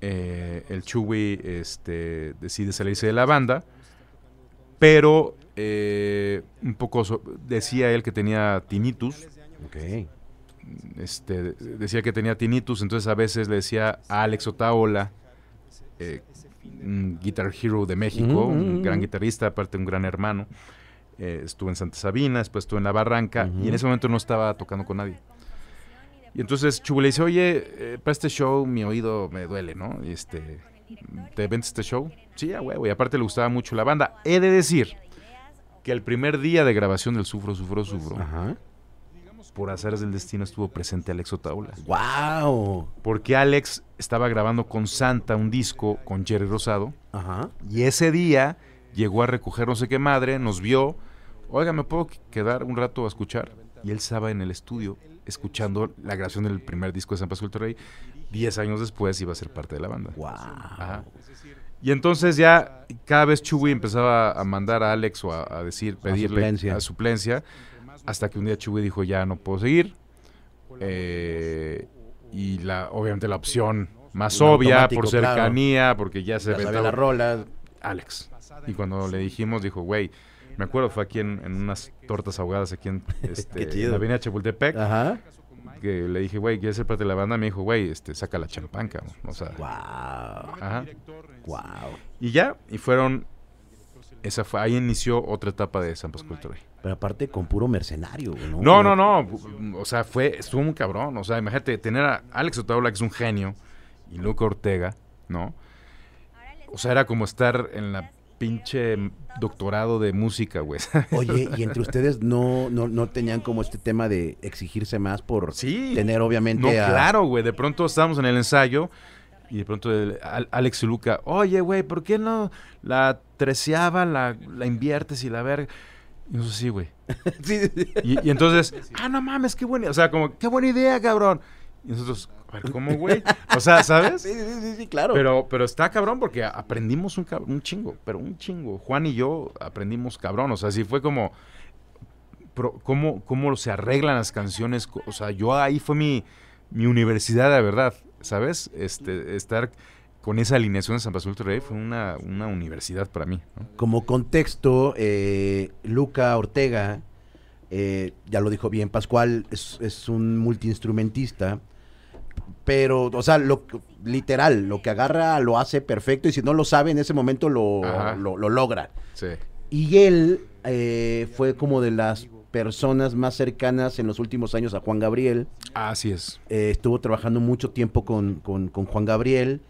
eh, el Chuy este, decide salirse de la banda, pero eh, un poco so- decía él que tenía tinnitus. Ok. Este, decía que tenía tinnitus, entonces a veces le decía a Alex Otaola, eh, un Guitar Hero de México, Ujú, un ujú, gran ujú. guitarrista, aparte un gran hermano. eh, estuvo en Santa Sabina, después estuvo en La Barranca y en ese momento no estaba tocando con nadie. Y entonces Chubu le dice, oye, eh, para este show mi oído me duele, ¿no? Y este, ¿te vendes este show? Sí, a huevo. Y aparte le gustaba mucho la banda. He de decir que el primer día de grabación del Sufro, Sufro, Sufro, Ajá. por azares del destino estuvo presente Alex Otaola. ¡Wow! Porque Alex estaba grabando con Santa un disco con Jerry Rosado. Ajá. Y ese día llegó a recoger no sé qué madre, nos vio. Oiga, ¿me puedo quedar un rato a escuchar? Y él estaba en el estudio escuchando la grabación del primer disco de San Pascual Torrey. Diez años después iba a ser parte de la banda. ¡Wow! Ajá. Y entonces ya cada vez Chuy empezaba a mandar a Alex o a, a decir, pedirle suplencia. a suplencia, hasta que un día Chuy dijo ya no puedo seguir. Eh, y la, obviamente la opción más obvia, por claro. cercanía, porque ya se Ya las rolas. Alex. Y cuando le dijimos, dijo, güey, me acuerdo, fue aquí en, en unas tortas ahogadas aquí en, este, en la avenida Chapultepec, Ajá. que le dije, güey, ¿quieres ser parte de la banda? Me dijo, güey, este, saca la champán, cabrón. O sea, ¡Wow! ajá. ¡Wow! Y ya, y fueron, esa fue, ahí inició otra etapa de San Pascual Torrey. Pero aparte con puro mercenario, ¿no? No, no, no, o sea, fue, estuvo muy cabrón, o sea, imagínate, tener a Alex Otaola, que es un genio, y Luca Ortega, ¿no? O sea, era como estar en la pinche doctorado de música, güey. Oye, y entre ustedes no, no, no tenían como este tema de exigirse más por Sí. tener obviamente No, a- claro, güey. De pronto estábamos en el ensayo y de pronto el- Al- Alex y Luca, oye, güey, ¿por qué no la treceava, la, la inviertes y la verga? Y nosotros sí, güey. Sí, sí, sí. Y, y entonces, ah, no mames, qué buena, o sea, como, qué buena idea, cabrón. Y nosotros, a ver, ¿cómo, güey? O sea, ¿sabes? Sí, sí, sí, sí, claro. Pero, pero está cabrón porque aprendimos un, cab- un chingo, pero un chingo. Juan y yo aprendimos cabrón. O sea, sí fue como pro- cómo, cómo se arreglan las canciones. O sea, yo ahí fue mi, mi universidad de verdad, ¿sabes? Este, estar con esa alineación de San Pascual Rey fue una, una universidad para mí. ¿no? Como contexto, eh, Luca Ortega, eh, ya lo dijo bien, Pascual es, es un multiinstrumentista, pero, o sea, lo, literal, lo que agarra lo hace perfecto y si no lo sabe en ese momento lo, lo, lo logra. Sí. Y él eh, fue como de las personas más cercanas en los últimos años a Juan Gabriel. Así es. Eh, estuvo trabajando mucho tiempo con, con- con Juan Gabriel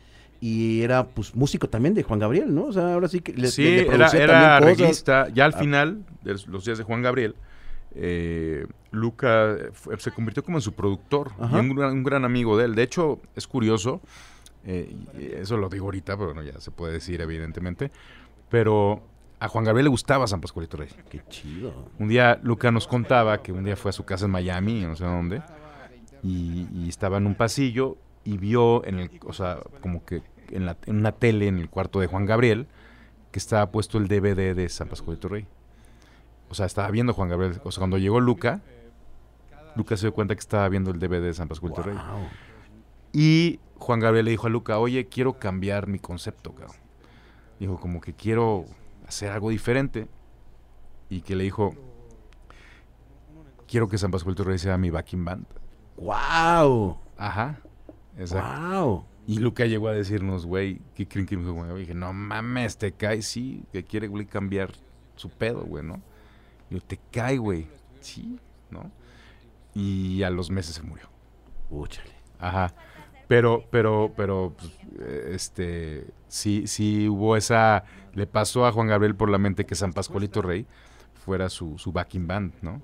y era pues músico también de Juan Gabriel, ¿no? O sea, ahora sí que le, sí, le- le era, era cosas. arreglista. Ya al Ah. final de los días de Juan Gabriel, eh, Luca eh, fue- se convirtió como en su productor Ajá. y un gran, un gran amigo de él. De hecho, es curioso, eh, y eso lo digo ahorita, pero bueno, ya se puede decir evidentemente, pero a Juan Gabriel le gustaba San Pascualito Rey. Qué chido. Un día Luca nos contaba que un día fue a su casa en Miami, no sé dónde, y, y estaba en un pasillo y vio en el, o sea, como que en, la, en una tele en el cuarto de Juan Gabriel que estaba puesto el DVD de San Pascualito Rey. O sea, estaba viendo Juan Gabriel. O sea, cuando llegó Luca, Luca se dio cuenta que estaba viendo el DVD de San Pascualito Rey. Wow. Y Juan Gabriel le dijo a Luca, oye, quiero cambiar mi concepto, cabrón. Dijo, como que quiero hacer algo diferente. Y que le dijo, quiero que San Pascual Torrey sea mi backing band. Wow. Ajá. Exacto. Wow. Y Luca llegó a decirnos, güey, ¿qué creen que me dijo? Juan Gabriel? Y dije, no mames, te cae, sí, que quiere, güey, cambiar su pedo, güey, ¿no? Yo, te cae, güey. Sí, ¿no? Y a los meses se murió. Úchale. Ajá. Pero, pero, pero, pues, este, sí, sí hubo esa, le pasó a Juan Gabriel por la mente que San Pascualito Rey fuera su, su backing band, ¿no?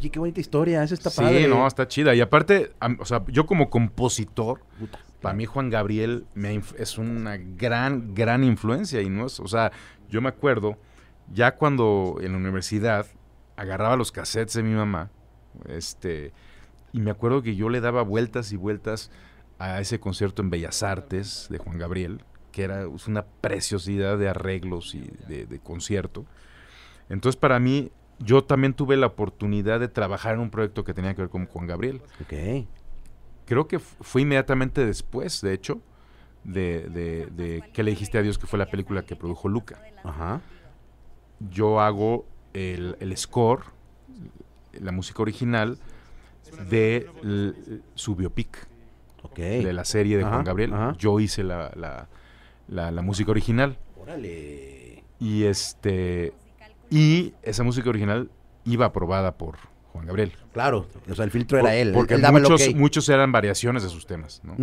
Oye, qué bonita historia, esa está sí, padre. no, está chida. Y aparte, o sea, yo como compositor, Puta. para mí Juan Gabriel me es una gran, gran influencia. Y no es, o sea, yo me acuerdo, ya cuando en la universidad agarraba los cassettes de mi mamá, este, y me acuerdo que yo le daba vueltas y vueltas a ese concierto en Bellas Artes de Juan Gabriel, que era una preciosidad de arreglos y de, de concierto. Entonces, para mí, yo también tuve la oportunidad de trabajar en un proyecto que tenía que ver con Juan Gabriel Ok. creo que fu- fue inmediatamente después, de hecho, de, de, de ¿Qué le dijiste a Dios? que fue la película que produjo Luca. Ajá. Yo hago el, el score, la música original de l- su biopic, de la serie de Ajá, Juan Gabriel. ajá. Yo hice la, la, la- la música original. Órale. Y este y esa música original iba aprobada por Juan Gabriel. Claro, o sea, el filtro Por- era él. Porque él daba el muchos, muchos eran variaciones de sus temas, ¿no?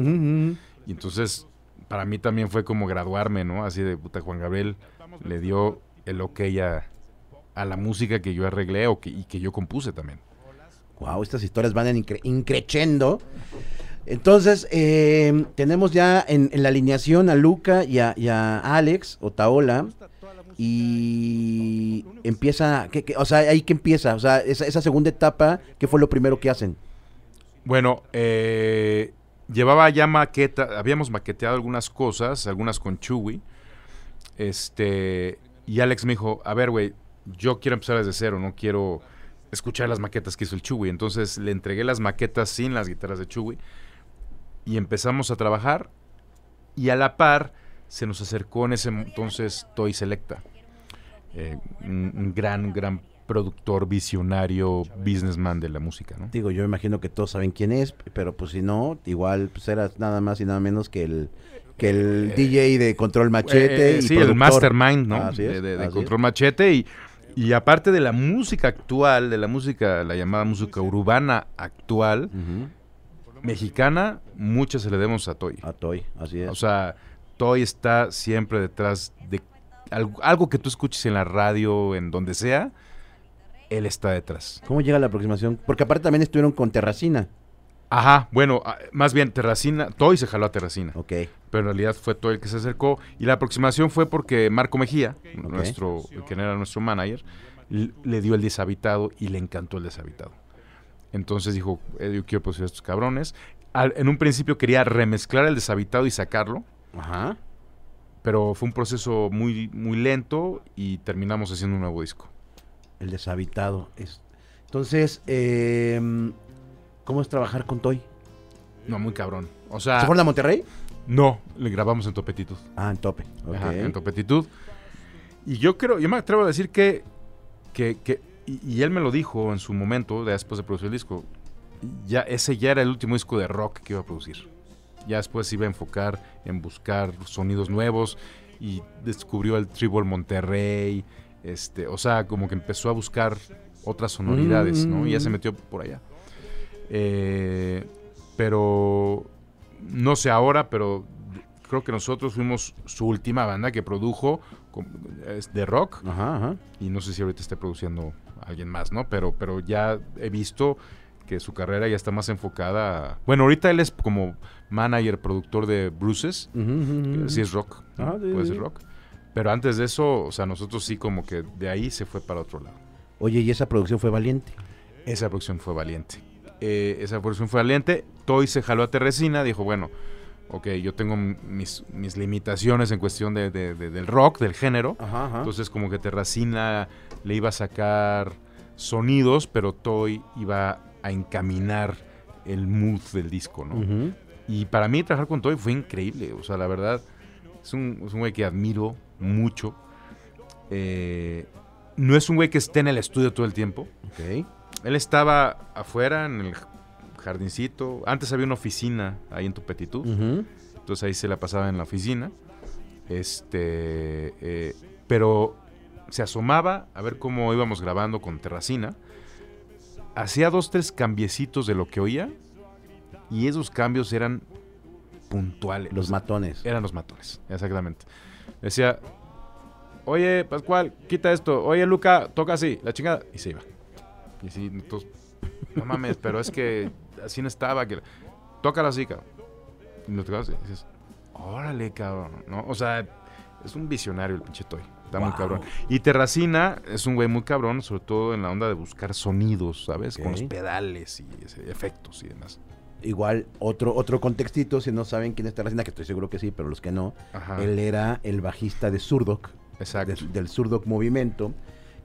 Y entonces, para mí también fue como graduarme, ¿no? Así de puta, Juan Gabriel le dio el ok a, a la música que yo arreglé o que, y que yo compuse también. Wow, estas historias van incre increchendo. Entonces, eh, tenemos ya en, en, la alineación a Luca y a, y a Alex Otaola. Y empieza, ¿qué, qué, o sea, ahí que empieza, o sea, esa, esa, segunda etapa, ¿qué fue lo primero que hacen? Bueno, eh, llevaba ya maqueta, habíamos maqueteado algunas cosas, algunas con Chewy. Este, y Alex me dijo, a ver, güey, yo quiero empezar desde cero, no quiero escuchar las maquetas que hizo el Chewy. Entonces le entregué las maquetas sin las guitarras de Chewy y empezamos a trabajar y a la par se nos acercó en ese entonces Toy Selecta, eh, un, gran, gran productor, visionario, businessman de la música, ¿no? Digo, yo imagino que todos saben quién es, pero pues si no, igual pues nada más y nada menos que el que el eh, DJ de Control Machete eh, y sí, productor. el mastermind, ¿no? Así es, de, de, de Control es. Machete y y aparte de la música actual, de la música, la llamada música urbana actual, uh -huh. mexicana, muchas se le debemos a Toy. A Toy, así es. O sea, Toy está siempre detrás de algo, algo, que tú escuches en la radio, en donde sea, él está detrás. ¿Cómo llega la aproximación? Porque aparte también estuvieron con Terracina. Ajá, bueno, más bien Terracina, Toy se jaló a Terracina. Ok. Pero en realidad fue Toy el que se acercó. Y la aproximación fue porque Marco Mejía, okay. nuestro, quien era nuestro manager, le dio el deshabitado y le encantó el deshabitado. Entonces dijo, eh, yo quiero producir a estos cabrones. Al, en un principio quería remezclar el deshabitado y sacarlo. Ajá. Pero fue un proceso muy, muy lento y terminamos haciendo un nuevo disco. El deshabitado. Es... Entonces, eh, ¿Cómo es trabajar con Toy? No, muy cabrón. O sea, ¿Se fueron a Monterrey? No, le grabamos en Topetitud. Ah, en Tope. Okay. Ajá, en Topetitud. Y yo creo, yo me atrevo a decir que, que, que y, y, él me lo dijo en su momento, después de producir el disco, ya ese ya era el último disco de rock que iba a producir. Ya después iba a enfocar en buscar sonidos nuevos y descubrió el Tribal Monterrey, este, o sea, como que empezó a buscar otras sonoridades, mm. ¿no? Y ya se metió por allá. Eh, pero no sé ahora, pero creo que nosotros fuimos su última banda que produjo de rock. Ajá, ajá. Y no sé si ahorita esté produciendo alguien más, ¿no? Pero, pero ya he visto que su carrera ya está más enfocada. A... Bueno, ahorita él es como manager, productor de Bruces. Uh -huh, uh -huh. Sí es rock. Ah, ¿no? Puede ser rock. Pero antes de eso, o sea, nosotros sí como que de ahí se fue para otro lado. Oye, ¿y esa producción fue valiente? Esa producción fue valiente eh, esa producción fue valiente. Toy se jaló a Terresina, dijo, bueno, ok, yo tengo mis, mis limitaciones en cuestión de, de, de, del rock, del género. Ajá, ajá. Entonces como que Terracina le iba a sacar sonidos, pero Toy iba a encaminar el mood del disco, ¿no? Uh -huh. Y para mí trabajar con Toy fue increíble, o sea, la verdad, es un, es un güey que admiro mucho. Eh, no es un güey que esté en el estudio todo el tiempo. Okay. Él estaba afuera en el jardincito. Antes había una oficina ahí en Tupetitud. Uh -huh. Entonces ahí se la pasaba en la oficina. Este. Eh, pero se asomaba a ver cómo íbamos grabando con Terracina. Hacía dos, tres cambiecitos de lo que oía. Y esos cambios eran puntuales. Los matones. Eran los matones, exactamente. Decía, oye, Pascual, quita esto. Oye, Luca, toca así, la chingada. Y se iba. Y sí, entonces, no mames, pero es que así no estaba. Que... Tócala así, cabrón. Y lo tocas y dices, órale, cabrón. ¿no? O sea, es un visionario el pinche Toy. Está wow. muy cabrón. Y Terracina es un güey muy cabrón, sobre todo en la onda de buscar sonidos, ¿sabes? Okay. Con los pedales y efectos y demás. Igual, otro, otro contextito, si no saben quién es Terracina, que estoy seguro que sí, pero los que no, Ajá. él era el bajista de Surdoc. Exacto. De, del Surdoc Movimiento.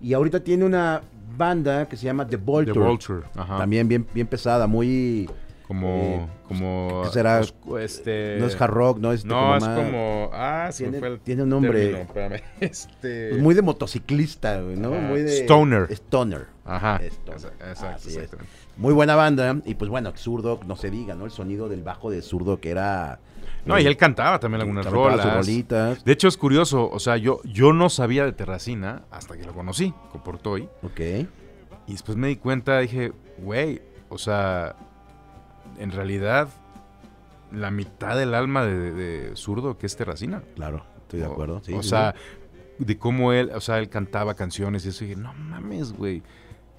Y ahorita tiene una banda que se llama The Vulture. The Vulture, ajá. También bien, bien pesada, muy... Como... Eh, como ¿Qué será? Este... No es hard rock, no es... No, es más, como... Ah, tiene, fue el tiene un nombre... Término, este... Pues muy de motociclista, ¿no? Muy de... Stoner. Stoner. Ajá. Stoner. Exacto, exacto. Muy buena banda. Y pues bueno, Zurdo, no se diga, ¿no? El sonido del bajo de Zurdo que era... No, y él cantaba también algunas rolas. De hecho, es curioso, o sea, yo, yo no sabía de Terracina hasta que lo conocí, con Portoy. Ok. Y después me di cuenta, dije, güey, o sea, en realidad, la mitad del alma de, de, de Zurdo que es Terracina. Claro, estoy de acuerdo. Sí, o sí, sea, sí. de cómo él, o sea, él cantaba canciones y eso. Y dije, no mames, güey.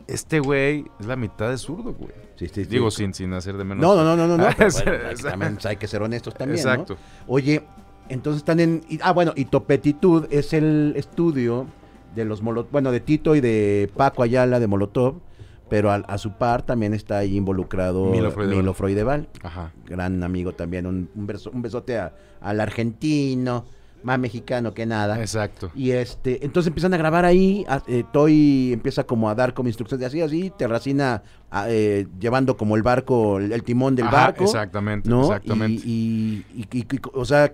Este güey es la mitad de zurdo, güey. Sí, sí, sí. Digo, sin, sin hacer de menos. No, no, no, no, no. no, pero Sí, bueno, hay, que- exacto. también hay que ser honestos también. ¿no? Exacto. Oye, entonces están en. ah, bueno, y Topetitud es el estudio de los Molotov. Bueno, de Tito y de Paco Ayala de Molotov. Pero al- a, su par también está ahí involucrado Milo Freudeval. Milo Freudeval, Ajá. gran amigo también. Un, un, beso- un besote a- al argentino, más mexicano que nada. Exacto. Y este, entonces empiezan a grabar ahí, a- eh, Toy empieza como a dar como instrucciones de así, así, Terracina a- eh, llevando como el barco, el, el timón del Ajá, barco. Exactamente, ¿no? exactamente. Y, y- y- y- o sea,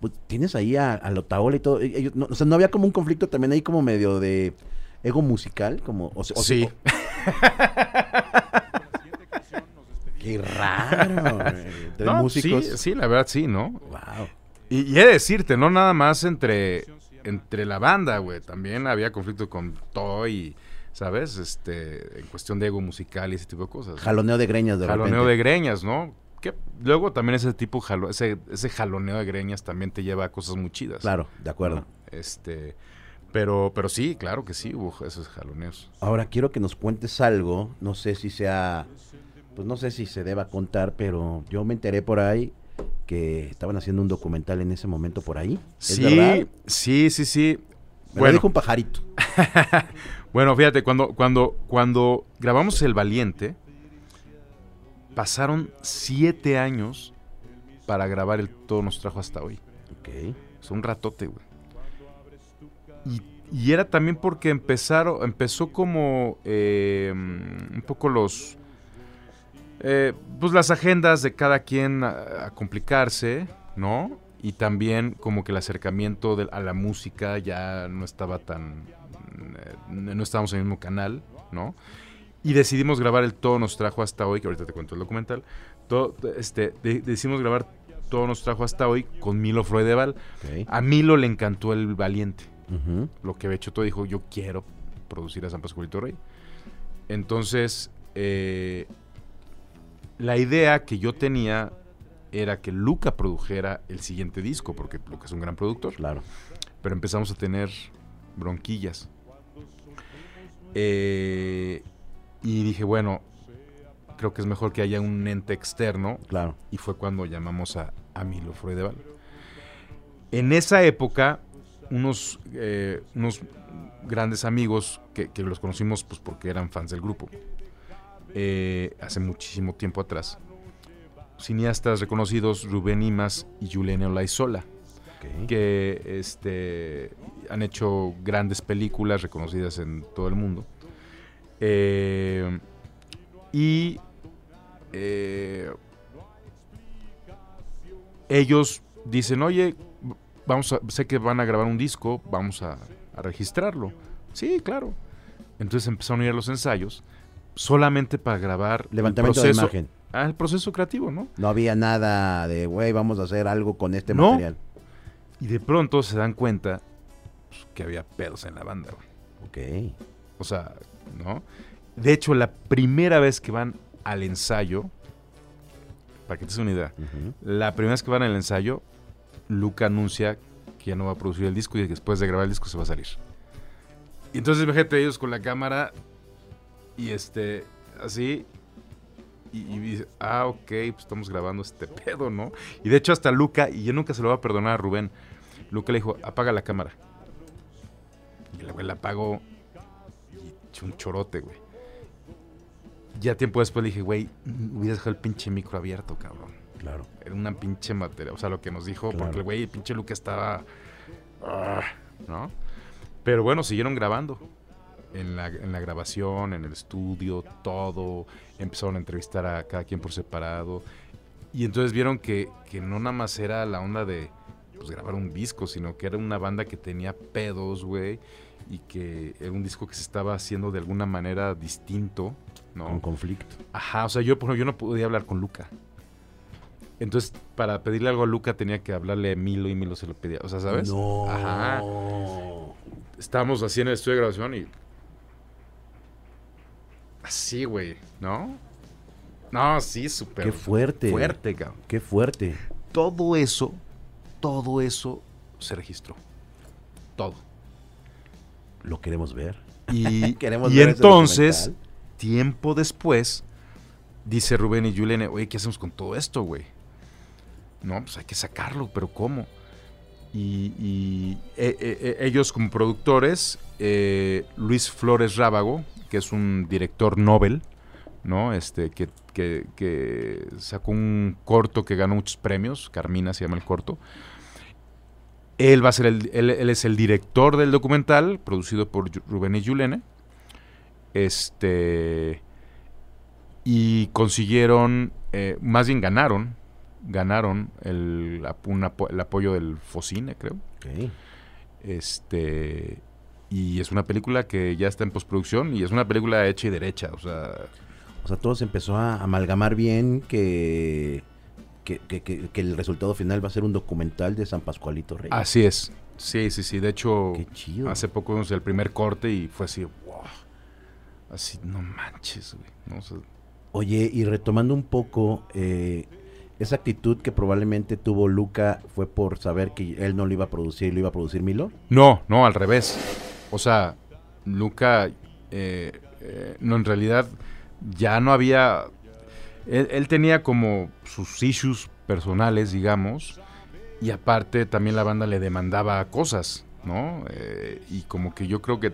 pues, tienes ahí a, a Lotaola y todo. ellos- no, o sea, no había como un conflicto también ahí como medio de ego musical, como... O, sea, o- Sí. o- qué raro. eh, Tres No, músicos. Sí, sí, la verdad sí, ¿no? Wow. Y, y he de decirte, no nada más entre, entre la banda, güey. También había conflicto con Toy, ¿sabes? Este, en cuestión de ego musical y ese tipo de cosas. Jaloneo de greñas de Jaloneo repente. de greñas, ¿no? Que luego también ese tipo, jalo- ese, ese jaloneo de greñas también te lleva a cosas muy chidas. Claro, de acuerdo. ¿no? Este, pero, pero sí, claro que sí hubo esos jaloneos. Ahora quiero que nos cuentes algo, no sé si sea, pues no sé si se deba contar, pero yo me enteré por ahí que estaban haciendo un documental en ese momento por ahí. ¿Es sí, verdad? sí, sí, sí. Me Bueno, dijo un pajarito. Bueno, fíjate, cuando, cuando, cuando grabamos El Valiente, pasaron siete años para grabar el Todo nos trajo hasta hoy. Ok. Es un ratote, güey. Y, y era también porque empezaron, empezó como eh, un poco los... eh, pues las agendas de cada quien a, a complicarse, ¿no? Y también como que el acercamiento de- a la música ya no estaba tan... eh, no estábamos en el mismo canal, ¿no? Y decidimos grabar el Todo nos trajo hasta hoy, que ahorita te cuento el documental. Todo, este, de- decidimos grabar Todo nos trajo hasta hoy con Milo Freudeval. ok. A Milo le encantó el Valiente. Ujú. Lo que había hecho todo dijo, yo quiero producir a San Pascualito Rey. Entonces, eh, la idea que yo tenía era que Luca produjera el siguiente disco, porque Luca es un gran productor. Claro. Pero empezamos a tener bronquillas. Eh, y dije, bueno, creo que es mejor que haya un ente externo Claro. y fue cuando llamamos a, a Milo Freudeval. En esa época, unos, eh, unos grandes amigos que, que los conocimos pues porque eran fans del grupo, eh, hace muchísimo tiempo atrás, cineastas reconocidos Rubén Imas y Juliana Olaizola, ok. que este, han hecho grandes películas reconocidas en todo el mundo. Eh, y eh, ellos dicen, oye, vamos a, sé que van a grabar un disco, vamos a, a registrarlo. Sí, claro. Entonces empezaron a ir a los ensayos solamente para grabar el Levantamiento de imagen. ah, el proceso creativo, ¿no? No había nada de, güey, vamos a hacer algo con este No. material. Y de pronto se dan cuenta pues, que había pedos en la banda, güey. Ok. O sea, ¿no? De hecho, la primera vez que van al ensayo, para que te des una idea, la primera vez que van al ensayo, Luca anuncia que ya no va a producir el disco y después de grabar el disco se va a salir. Y entonces imagínate ellos con la cámara y este, así, y, y dice, ah, ok, pues estamos grabando este pedo, ¿no? Y de hecho hasta Luca, y yo nunca se lo voy a perdonar a Rubén, Luca le dijo, apaga la cámara. Y el güey la apagó y un chorote, güey. Ya tiempo después le dije, güey, hubieras dejado el pinche micro abierto, cabrón. Claro. Era una pinche materia. O sea, lo que nos dijo, Claro. porque el güey, el pinche Luca estaba. ah, ¿No? Pero bueno, siguieron grabando. En la, en la grabación, en el estudio, todo. Empezaron a entrevistar a cada quien por separado. Y entonces vieron que, que no nada más era la onda de pues, grabar un disco, sino que era una banda que tenía pedos, güey. Y que era un disco que se estaba haciendo de alguna manera distinto, ¿no? Con conflicto. Ajá, o sea, yo, por yo no podía hablar con Luca. Entonces, para pedirle algo a Luca tenía que hablarle a Milo y Milo se lo pedía. O sea, ¿sabes? No. Ajá. Estábamos así en el estudio de grabación y. Así, güey, ¿no? No, sí, súper. Qué fuerte. Fuerte, cabrón. Qué fuerte. Todo eso, todo eso se registró. Todo. Lo queremos ver. Y, Queremos y ver ese entonces, tiempo después, dice Rubén y Juliane, oye, ¿qué hacemos con todo esto, güey? No, pues hay que sacarlo, pero ¿cómo? Y, y, eh, eh, eh, ellos como productores, eh, Luis Flores Rábago, que es un director Nobel, ¿no? Este, que, que- que sacó un corto que ganó muchos premios, Carmina se llama el corto. Él va a ser el, él, él es el director del documental, producido por Rubén y Yulene. Este. Y consiguieron, eh, más bien ganaron, ganaron el, ap- un apo- el apoyo del Focine, creo. Ok. Este. Y es una película que ya está en postproducción y es una película hecha y derecha. O sea, O sea, todo se empezó a amalgamar bien que, que, que- que- que el resultado final va a ser un documental de San Pascualito Rey. así es. Sí, sí, sí. De hecho, Qué chido. hace poco vimos el primer corte y fue así, wow. Así, no manches, güey. ¿no? O sea, Oye, y retomando un poco, eh, esa actitud que probablemente tuvo Luca fue por saber que él no lo iba a producir, lo iba a producir Milo. No, no, al revés. O sea, Luca, eh, eh, no, en realidad ya no había... Él, él tenía como sus issues personales, digamos, y aparte también la banda le demandaba cosas, ¿no? Eh, y como que yo creo que...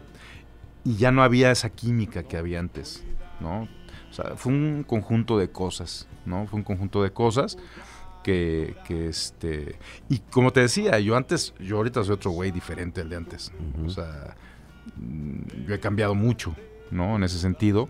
Y ya no había esa química que había antes, ¿no? O sea, fue un conjunto de cosas, ¿no? Fue un conjunto de cosas que, que este... Y como te decía, yo antes, yo ahorita soy otro güey diferente al de antes. O sea, mm, yo he cambiado mucho, ¿no? En ese sentido.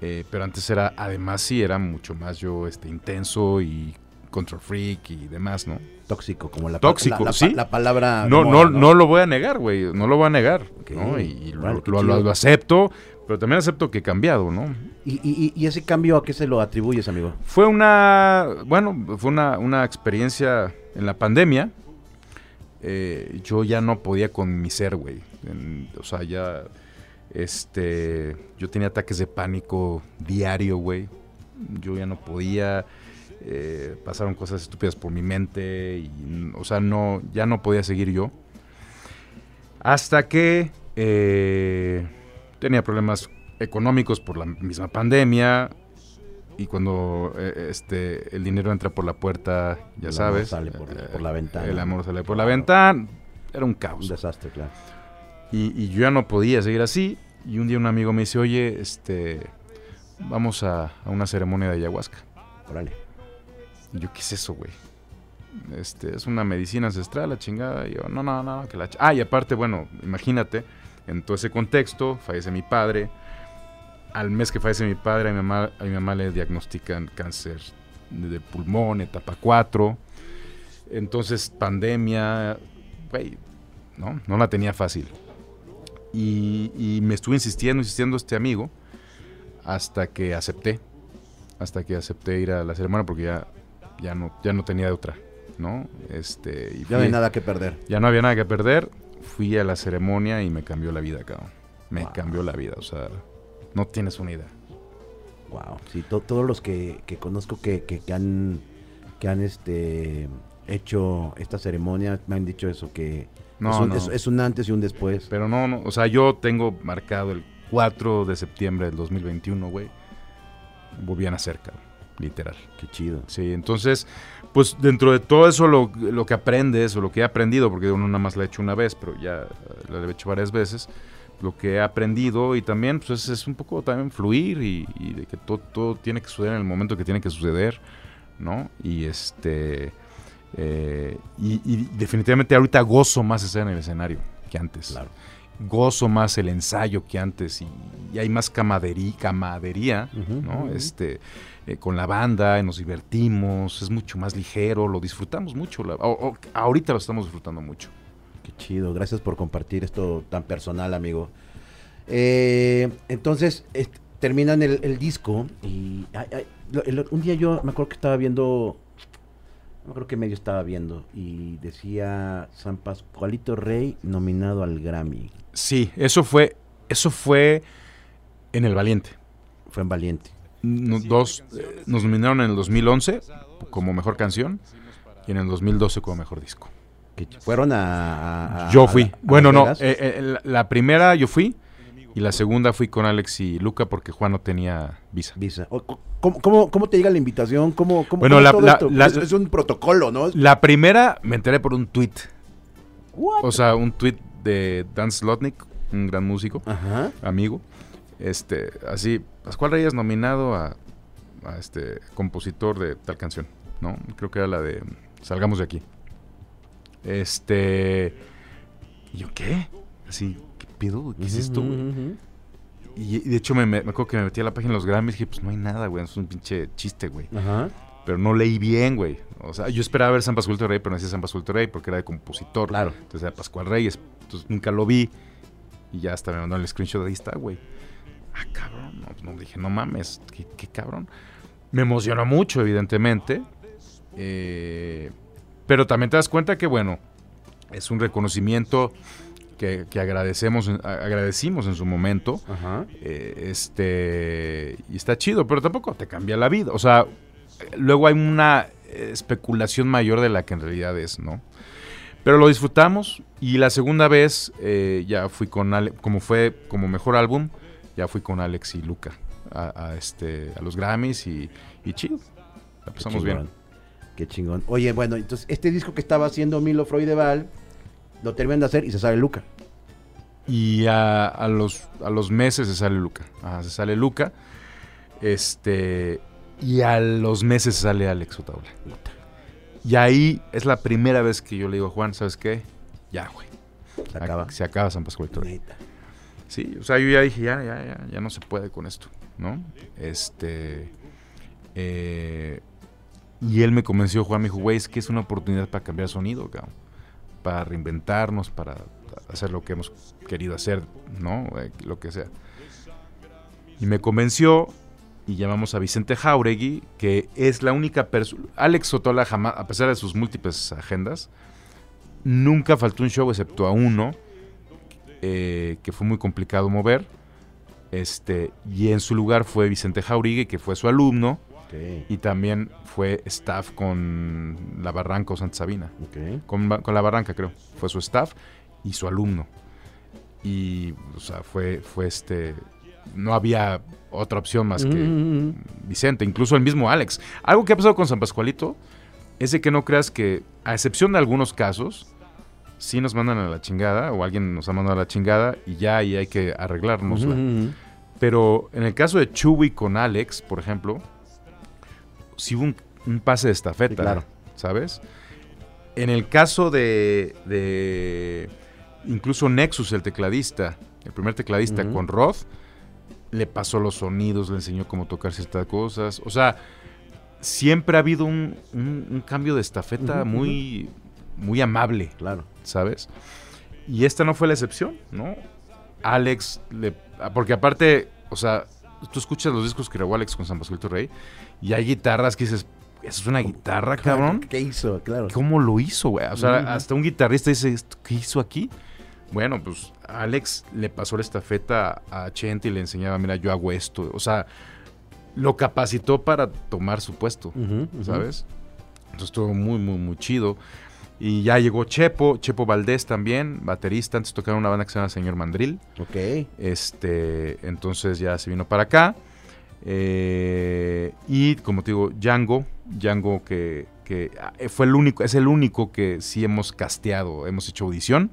Eh, pero antes era, además sí, era mucho más yo este, intenso y control freak y demás, ¿no? Tóxico, como la, Tóxico, la, la- sí. la palabra. No, moda, no, no lo voy a negar, güey. No lo voy a negar. ¿no? Y, y lo, lo acepto, pero también acepto que he cambiado, ¿no? ¿Y, y, ese cambio a qué se lo atribuyes, amigo? Fue una, bueno, fue una, una experiencia en la pandemia. Eh, yo ya no podía con mi ser, güey. O sea, ya, este, yo tenía ataques de pánico diario, güey. Yo ya no podía, eh, pasaron cosas estúpidas por mi mente y, o sea, no, ya no podía seguir yo. Hasta que eh, tenía problemas económicos por la misma pandemia, y cuando eh, este el dinero entra por la puerta, ya El amor sabes, sale por- eh, por la ventana. El amor sale por la ventana. Era un Un caos. desastre, claro. Y, y yo ya no podía seguir así. Y un día un amigo me dice, oye, este, vamos a, a una ceremonia de ayahuasca. Órale. Y yo, ¿qué es eso, güey? Este, es una medicina ancestral, la chingada. Y yo, no, no, no, que la ch-". Ah, y aparte, bueno, imagínate, en todo ese contexto, fallece mi padre. Al mes que fallece mi padre, a mi mamá, a mi mamá le diagnostican cáncer de pulmón, etapa 4. Entonces, pandemia, güey, ¿no? No la tenía fácil. Y, y me estuve insistiendo, insistiendo este amigo, hasta que acepté. Hasta que acepté ir a la ceremonia porque ya, ya, no, ya no tenía de otra, ¿no? Este, y Ya no hay nada que perder. ya no había nada que perder. Fui a la ceremonia y me cambió la vida, cabrón. Me Wow. cambió la vida, o sea, no tienes una idea. Wow. Sí, to- todos los que, que conozco que, que, que han que han este hecho esta ceremonia me han dicho eso que No, es, un, no. es- es un antes y un después. Pero no, no, o sea, yo tengo marcado el 4 de septiembre del 2021, güey. Volví a nacer, cabrón, literal. Qué chido. Sí, entonces, pues dentro de todo eso lo, lo que aprendes o lo que he aprendido, porque uno nada más la he hecho una vez, pero ya la he hecho varias veces, lo que he aprendido y también pues es, un poco también fluir y, y de que todo, todo tiene que suceder en el momento que tiene que suceder, ¿no? Y este... eh, y, y definitivamente ahorita gozo más estar en el escenario que antes. Claro. Gozo más el ensayo que antes y, y hay más camadería, camadería ¿no? Este, eh, con la banda, y nos divertimos, es mucho más ligero, lo disfrutamos mucho. la- o- o- ahorita lo estamos disfrutando mucho. Qué chido. Gracias por compartir esto tan personal, amigo. Eh, entonces, terminan el, el disco y ay, ay, lo- el- un día yo me acuerdo que estaba viendo, me acuerdo qué medio estaba viendo y decía San Pascualito Rey nominado al Grammy. Sí, eso fue, eso fue en El Valiente. Fue en Valiente. Dos, eh, nos nominaron en el 2011 como mejor canción y en el 2012 como mejor disco. Que fueron a, a- Yo fui. a- bueno, no. Eh, eh, la, primera yo fui. Y la segunda fui con Alex y Luca porque Juan no tenía visa. Visa. ¿Cómo, cómo, cómo te llega la invitación? ¿Cómo, cómo, Bueno, cómo es la- todo la- esto? la- es, es un protocolo, ¿no? La primera me enteré por un tweet. What? O sea, un tweet de Dan Slotnick, un gran músico, Ajá. amigo. Este, así, Pascual Reyes nominado a, a este compositor de tal canción, ¿no? Creo que era la de Salgamos de aquí. Este, ¿y yo qué? Así, ¿qué pedo? ¿Qué es esto, güey? Y, de hecho me, me, acuerdo que me metí a la página de los Grammys y dije, pues no hay nada, güey, es un pinche chiste, güey. Ajá. Pero no leí bien, güey. O sea, yo esperaba ver San Pascual Rey, pero no decía San Pascual Rey porque era de compositor. Claro. Entonces era Pascual Reyes. Entonces nunca lo vi. Y ya hasta me mandó el screenshot ahí está, güey. Ah, cabrón. No, no, dije, no mames, qué, qué cabrón. Me emocionó mucho, evidentemente. Eh, pero también te das cuenta que, bueno, es un reconocimiento que, que agradecemos, agradecimos en su momento. Ajá. Eh, este y está chido, pero tampoco te cambia la vida. O sea, luego hay una especulación mayor de la que en realidad es, ¿no? Pero lo disfrutamos y la segunda vez eh, ya fui con Ale, como fue como mejor álbum, ya fui con Alex y Luca a, a este a los Grammys y, y. La pasamos bien. Qué chingón. Oye, bueno, entonces este disco que estaba haciendo Milo Freudeval lo terminan de hacer y se sale Luca. Y a, a los, a los meses se sale Luca. Ajá, se sale Luca. Este. Y a los meses se sale Alex Otaola. Y ahí es la primera vez que yo le digo Juan, ¿sabes qué? Ya, güey. Se acaba. Se acaba San Pascual Torre. Neta. Sí, o sea, yo ya dije, ya, ya, ya, ya no se puede con esto, ¿no? Este. eh, y él me convenció, Juan me dijo, güey, es que es una oportunidad para cambiar sonido. Para reinventarnos, para hacer lo que hemos querido hacer, ¿no? Eh, lo que sea. Y me convenció y llamamos a Vicente Jauregui, que es la única persona. Alex Sotola jamás, a pesar de sus múltiples agendas, nunca faltó un show excepto a uno eh, que fue muy complicado mover. Este, y en su lugar fue Vicente Jauregui, que fue su alumno, y también fue staff con La Barranca o Santa Sabina. Con, con La Barranca, creo. Fue su staff y su alumno. Y, o sea, fue, fue este. No había otra opción más que Mm, Vicente, incluso el mismo Alex. Algo que ha pasado con San Pascualito es de que no creas que, a excepción de algunos casos, sí nos mandan a la chingada o alguien nos ha mandado a la chingada y ya ahí hay que arreglárnosla. Pero en el caso de Chewy con Alex, por ejemplo, sí hubo un, un pase de estafeta, Sí, claro. ¿sabes? En el caso de, de incluso Nexus, el tecladista, el primer tecladista con Roth, le pasó los sonidos, le enseñó cómo tocar ciertas cosas. O sea, siempre ha habido un, un- un cambio de estafeta muy, muy amable. Claro. ¿sabes? Y esta no fue la excepción, ¿no? Alex, le, ah, porque aparte, o sea, tú escuchas los discos que grabó Alex con San Pascual Rey y hay guitarras que dices, ¿eso es una guitarra, cabrón? ¿Qué hizo? Claro. ¿Cómo lo hizo, güey? O sea, hasta un guitarrista dice, "¿Esto ¿qué hizo aquí? Bueno, pues Alex le pasó la estafeta a Chente y le enseñaba, mira, yo hago esto. O sea, lo capacitó para tomar su puesto. ¿sabes? Entonces estuvo muy, muy, muy chido. Y ya llegó Chepo, Chepo Valdés también, baterista. Antes tocaba una banda que se llama Señor Mandril. Ok. Este, entonces ya se vino para acá. Eh, y como te digo, Django, Django que, que ah, fue el único, es el único que sí hemos casteado, hemos hecho audición.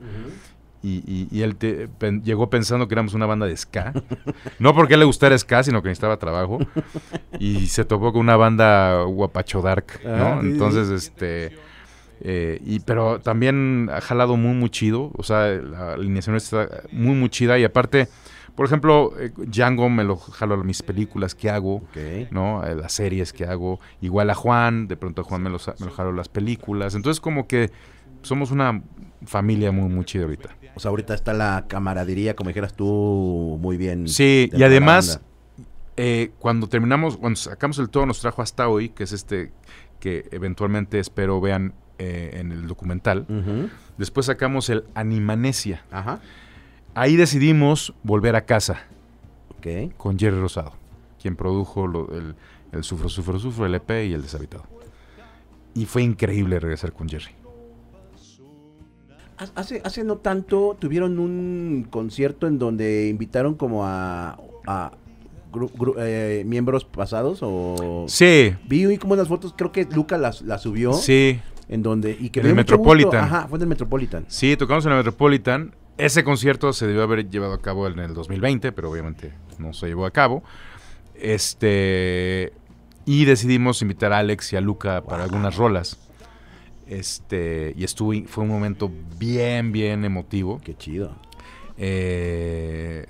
Y, y- y él te- pen- llegó pensando que éramos una banda de ska. No porque le gustara ska, sino que necesitaba trabajo. Y se topó con una banda guapacho dark, ¿no? Ah, sí, sí. Entonces, este... eh, y, pero también ha jalado muy, muy chido. O sea, la alineación está muy, muy chida. Y aparte, por ejemplo, eh, Django me lo jalo a mis películas que hago. ¿no? Eh, Las series que hago.Igual a Juan, de pronto a Juan me lo, sa- me lo jalo las películas. Entonces como que somos una familia muy, muy chida ahorita. O sea, ahorita está la camaradería, como dijeras tú, muy bien. Sí, y además, eh, cuando terminamos, cuando sacamos el todo nos trajo hasta hoy, que es este que eventualmente espero vean eh, en el documental. Después sacamos el Animanesia. Ajá. Ahí decidimos volver a casa Ok. con Jerry Rosado, quien produjo lo- el, el Sufro, Sufro, Sufro, el EP y el Deshabitado. Y fue increíble regresar con Jerry. Hace, hace no tanto tuvieron un concierto en donde invitaron como a, a gru- gru- eh, miembros pasados o... Sí, Vi como unas fotos, creo que Luca las la subió, sí, en donde... Y que En el Metropolitan. gusto. Ajá, fue en el Metropolitan. sí, tocamos en el Metropolitan. Ese concierto se debió haber llevado a cabo en el 2020, pero obviamente no se llevó a cabo. Este y decidimos invitar a Alex y a Luca para algunas rolas. Este, y estuvo, fue un momento bien, bien emotivo. Qué chido. eh,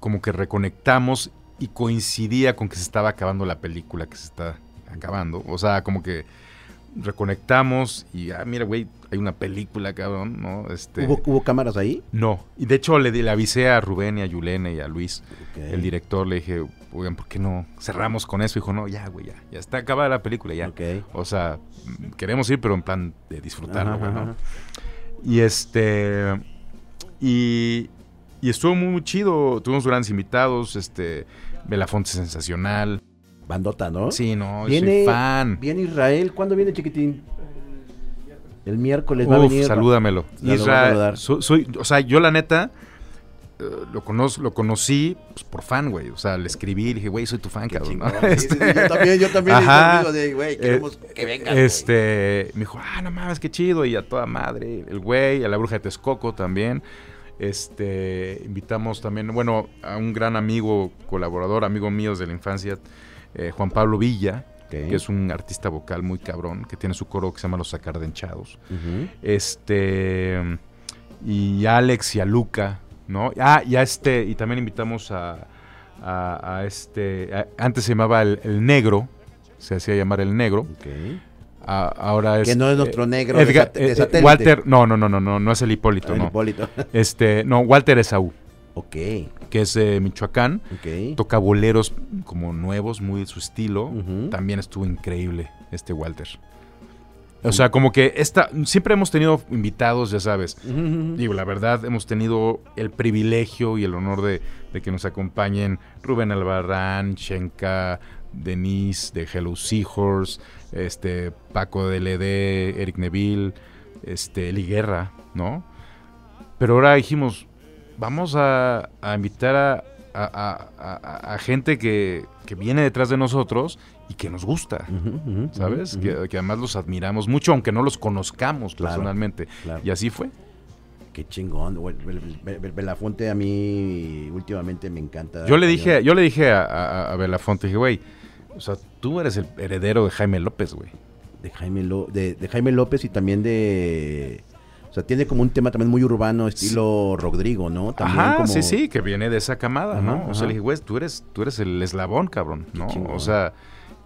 como que reconectamos y coincidía con que se estaba acabando la película que se está acabando. O sea, como que reconectamos y, ah, mira, güey, hay una película, cabrón, ¿no? Este, ¿Hubo, ¿Hubo cámaras ahí? No, y de hecho le, di- le avisé a Rubén y a Yulene y a Luis, el director, le dije, oigan, ¿por qué no cerramos con eso? Dijo, no, ya, güey, ya, ya está acabada la película, ya. Ok. O sea, queremos ir, pero en plan de disfrutarlo, güey. Y este. Y, y estuvo muy, muy chido. Tuvimos grandes invitados. Este. Belafonte sensacional. Bandota, ¿no? Sí, no, Viene, soy fan. viene Israel. ¿Cuándo viene Chiquitín? El miércoles va a Uf, venir. salúdamelo. Ya lo voy a Israel, saludar. so- soy, o sea, yo la neta eh, lo, conozco, lo conocí pues, por fan, güey. O sea, le escribí, le dije, güey, soy tu fan, Qué cabrón. ¿no? Sí, sí, sí, Este- yo también, yo también. Ajá. de, güey, queremos que vengas. Este, me dijo, ah, no mames, qué chido. Y a toda madre, el güey, a la bruja de Texcoco también. Este, invitamos también, bueno, a un gran amigo, colaborador, amigo mío desde la infancia, eh, Juan Pablo Villa, que es un artista vocal muy cabrón, que tiene su coro que se llama Los Sacardenchados. Este, y a Alex y a Luca, ¿no? Ah, y a este, y también invitamos a, a, a este, a- antes se llamaba el, el Negro, se hacía llamar el Negro. A- ahora es. Que no es eh, nuestro negro de Edgar- de eh, satélite. Walter, no, no, no, no, no, no es el Hipólito, Ah, el no. Hipólito. Este, no, Walter Esaú, ok, que es de Michoacán, ok. toca boleros como nuevos, muy de su estilo. También estuvo increíble este Walter. O sea, como que esta, siempre hemos tenido invitados, ya sabes. Ujú. Digo, la verdad, hemos tenido el privilegio y el honor de, de que nos acompañen Rubén Albarrán, Shenka, Denise de Hello Seahorse, este, Paco de LD, Eric Neville, este, Eli Guerra, ¿no? Pero ahora dijimos, vamos a, a invitar a, a- a- gente que, que viene detrás de nosotros y que nos gusta. ¿Sabes? Que, que además los admiramos mucho, aunque no los conozcamos Claro. personalmente. Claro. Y así fue. Qué chingón. Belafonte a mí últimamente me encanta. Yo le dije, yo le dije a, Belafonte, dije, güey, o sea, tú eres el heredero de Jaime López, güey. de Jaime, Lo- de, de Jaime López y también de... O sea, tiene como un tema también muy urbano, estilo Rodrigo, ¿no? También Ajá, como- sí, sí, que viene de esa camada, Ajá, ¿no? O sea, le dije, güey, tú eres, tú eres el eslabón, cabrón, ¿no? O sea,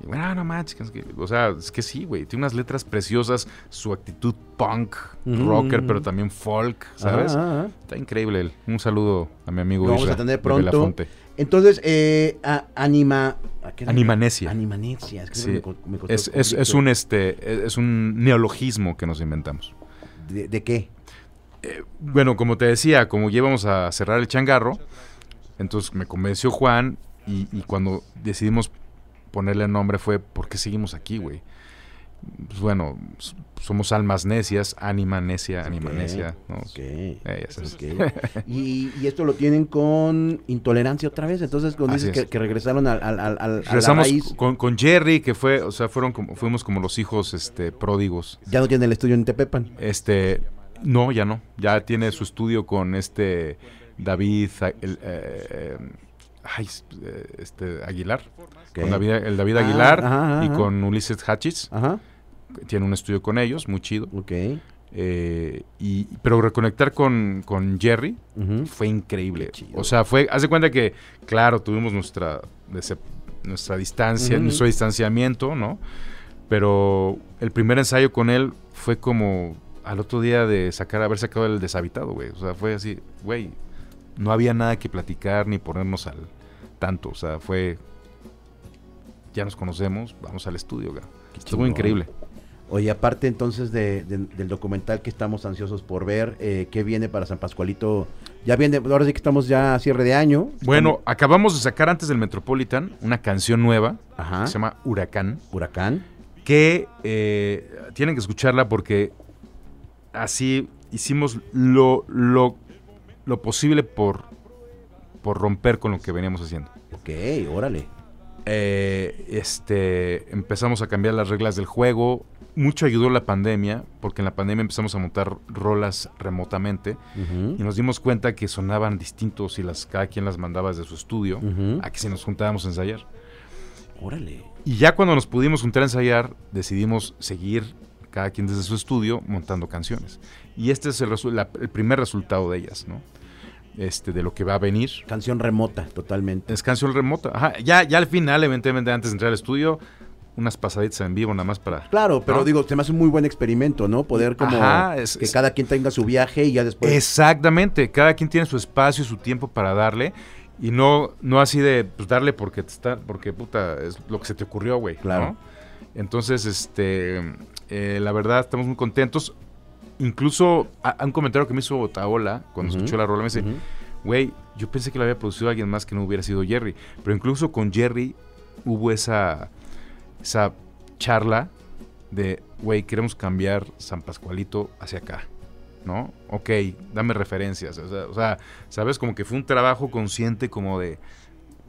bueno, no manches, o sea, es que sí, güey, tiene unas letras preciosas, su actitud punk, Ujú, rocker, pero también folk, ¿sabes? ajá. Está increíble él. Un saludo a mi amigo Lo vamos Isra a tener pronto. Entonces, eh, a- anima... ¿a qué? Animanesia. Animanesia. es que Sí. me me Es, es, es un este es un neologismo que nos inventamos. ¿De, qué? Bueno, como te decía, como ya íbamos a cerrar el changarro, entonces me convenció Juan y, y cuando decidimos ponerle nombre fue ¿por qué seguimos aquí, güey? Pues bueno, somos almas necias, anima necia, anima Ok, necia, ¿no? Ok. Eh, ya sabes. ok. Y, y esto lo tienen con intolerancia otra vez. Entonces, cuando Así dices que, es. que regresaron al, al, al, al- a la Regresamos raíz, con, con Jerry, que fue, o sea, fueron como, fuimos como los hijos este, pródigos. ya no tienen el estudio en Tepepan. Este, no, ya no. Ya tiene su estudio con este David, el, eh, eh, ay, eh, este Aguilar, con David, el David Ah, Aguilar ajá, y con Ulises Hatchis. Ajá. Tiene un estudio con ellos, muy chido. Ok. Eh, y, pero reconectar con, con Jerry fue increíble. O sea, fue, haz de cuenta que, claro, tuvimos nuestra, nuestra distancia, nuestro distanciamiento, ¿no? Pero el primer ensayo con él fue como al otro día de sacar, haber sacado el deshabitado, güey. O sea, fue así, güey, no había nada que platicar ni ponernos al tanto. O sea, fue, ya nos conocemos, vamos al estudio, güey. Estuvo increíble. Oye, aparte entonces de- de- del documental que estamos ansiosos por ver, eh, ¿qué viene para San Pascualito? Ya viene, ahora sí que estamos ya a cierre de año. Bueno, acabamos de sacar antes del Metropolitan una canción nueva Ajá. que se llama Huracán. Huracán. que eh, tienen que escucharla porque así hicimos lo, lo, lo posible por, por romper con lo que veníamos haciendo. Ok, órale. Eh, este, empezamos a cambiar las reglas del juego. Mucho ayudó la pandemia, porque en la pandemia empezamos a montar rolas remotamente y nos dimos cuenta que sonaban distintos y las, cada quien las mandaba desde su estudio a que si nos juntábamos a ensayar. Órale. Y ya cuando nos pudimos juntar a ensayar, decidimos seguir cada quien desde su estudio montando canciones. Y este es el, la- el primer resultado de ellas, ¿no? Este, de lo que va a venir. Canción remota, totalmente. Es canción remota. Ajá, ya, ya al final, evidentemente, antes de entrar al estudio, unas pasaditas en vivo nada más para... Claro, pero ¿no? digo, se me hace un muy buen experimento, ¿no? Poder como Ajá, es- que es- cada quien tenga su viaje y ya después. Exactamente, cada quien tiene su espacio y su tiempo para darle. Y no, no así de pues, darle porque te está, porque puta, es lo que se te ocurrió, güey. Claro. ¿no? Entonces, este, eh, la verdad, estamos muy contentos. Incluso a, a un comentario que me hizo Taola cuando escuchó la rola me dice, güey, yo pensé que lo había producido alguien más que no hubiera sido Jerry. Pero incluso con Jerry hubo esa, esa charla de, güey, queremos cambiar San Pascualito hacia acá. ¿No? Ok, dame referencias. O sea, o sea, ¿sabes? Como que fue un trabajo consciente como de,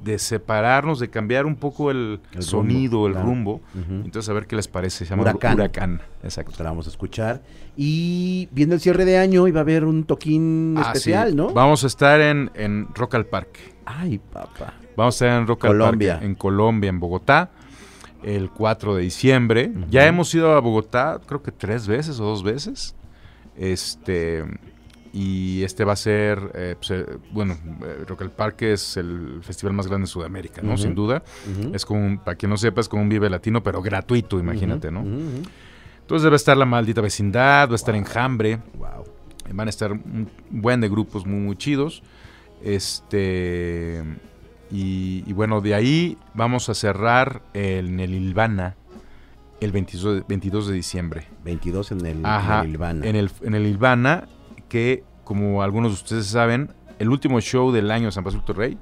de separarnos, de cambiar un poco el, El sonido, rumbo, el claro. rumbo. Entonces, a ver qué les parece. Se llama Huracán. Huracán. Exacto. Pues la vamos a escuchar. Y viendo el cierre de año, iba a haber un toquín Ah, especial, sí. ¿no? Vamos a estar en, en Rock al Parque. Ay, papá. Vamos a estar en Rock al Colombia. Parque, en Colombia, en Bogotá, el 4 de diciembre. Ya hemos ido a Bogotá, creo que tres veces o dos veces. Este. Y este va a ser, eh, pues, eh, bueno, eh, Rock al Parque es el festival más grande de Sudamérica, ¿no? Sin duda. Es como, un- para quien no sepa, es como un Vive Latino, pero gratuito, imagínate, ¿no? Entonces debe estar La Maldita Vecindad, va a estar Enjambre, Wow. Van a estar un buen de grupos muy, muy chidos. Este. Y, y bueno, de ahí vamos a cerrar en el Ilvana el 22 de, 22 de diciembre. 22 en el, Ajá, en el Ilvana. En el, en el Ilvana, que como algunos de ustedes saben, el último show del año de San Pazuto Rey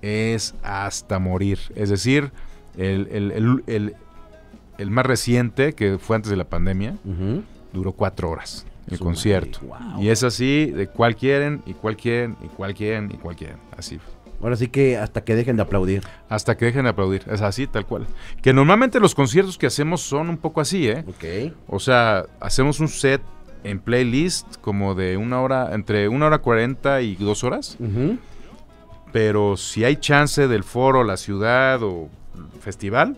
es hasta morir. Es decir, el, el- el- el- el más reciente, que fue antes de la pandemia, duró cuatro horas el Su concierto. wow. Y es así, de cuál quieren, y cuál quieren, y cuál quieren, y cuál quieren. Así. Ahora sí que hasta que dejen de aplaudir. Hasta que dejen de aplaudir. Es así, tal cual. Que normalmente los conciertos que hacemos son un poco así, ¿eh? Ok. O sea, hacemos un set en playlist como de una hora, entre una hora cuarenta y dos horas. Ujú. Pero si hay chance del foro, la ciudad o festival,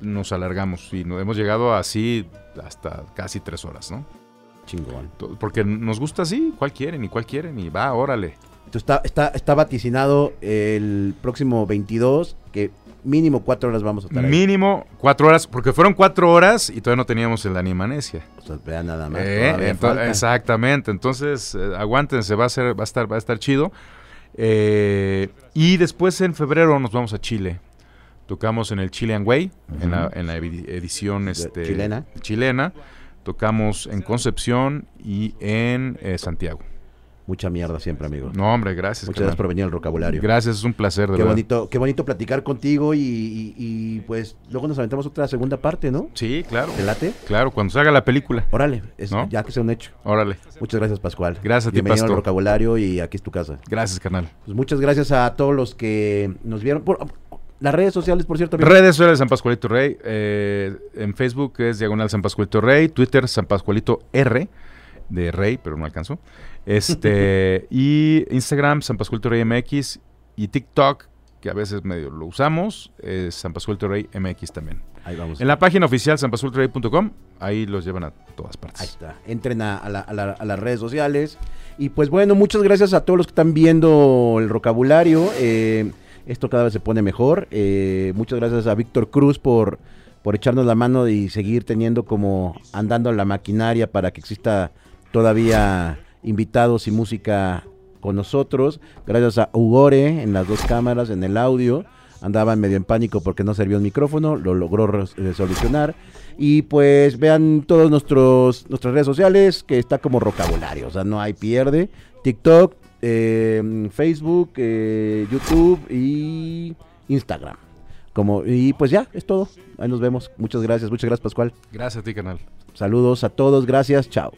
nos alargamos. Y nos hemos llegado así hasta casi tres horas, ¿no? Chingón. Porque nos gusta así, cuál quieren y cuál quieren y va, órale. Entonces está, está, está vaticinado el próximo 22, que mínimo cuatro horas vamos a estar ahí. Mínimo cuatro horas, porque fueron cuatro horas y todavía no teníamos el Animanesia. O sea, vean nada más. Eh, ento- exactamente, entonces eh, aguántense, va a ser, va a estar, va a estar chido. Eh, y después en febrero nos vamos a Chile. Tocamos en el Chilean Way, en la, en la edi- edición este, chilena. chilena. Tocamos en Concepción y en eh, Santiago. Mucha mierda siempre, amigo. No, hombre, gracias. Muchas gracias por venir al vocabulario. Gracias, es un placer, de Qué verdad. bonito, qué bonito platicar contigo y, y- y, pues luego nos aventamos otra segunda parte, ¿no? Sí, claro. ¿Te late? Claro, cuando se haga la película. Órale, es, ¿No? ya que sea un hecho. Órale. Muchas gracias, Pascual. Gracias a ti, Bienvenido al Pastor. vocabulario y aquí es tu casa. Gracias, carnal. Pues muchas gracias a todos los que nos vieron. Por, las redes sociales, por cierto. amigo. Redes sociales San Pascualito Rey. eh, en Facebook es Diagonal San Pascualito Rey. Twitter San Pascualito R. De Rey, pero no alcanzó. Este, y Instagram San Pascualito Rey MX. Y TikTok, que a veces medio lo usamos, es San Pascualito Rey MX también. Ahí vamos. En la página oficial sanpascualtorey.com, ahí los llevan a todas Ahí partes. está. Entren a, a la- a la- a las redes sociales. Y pues bueno, muchas gracias a todos los que están viendo el vocabulario. Eh, esto cada vez se pone mejor. Eh, muchas gracias a Víctor Cruz por, por echarnos la mano y seguir teniendo como andando la maquinaria para que exista todavía invitados y música con nosotros. Gracias a Ugore en las dos cámaras, en el audio. Andaban medio en pánico porque no servía un micrófono, lo logró eh, solucionar. Y pues vean todos nuestros nuestras redes sociales, que está como vocabulario, o sea, no hay pierde. TikTok, eh, Facebook, eh, YouTube y Instagram. Como, y pues ya, es todo. Ahí nos vemos. Muchas gracias, muchas gracias Pascual. Gracias a ti, canal. Saludos a todos, gracias, chao.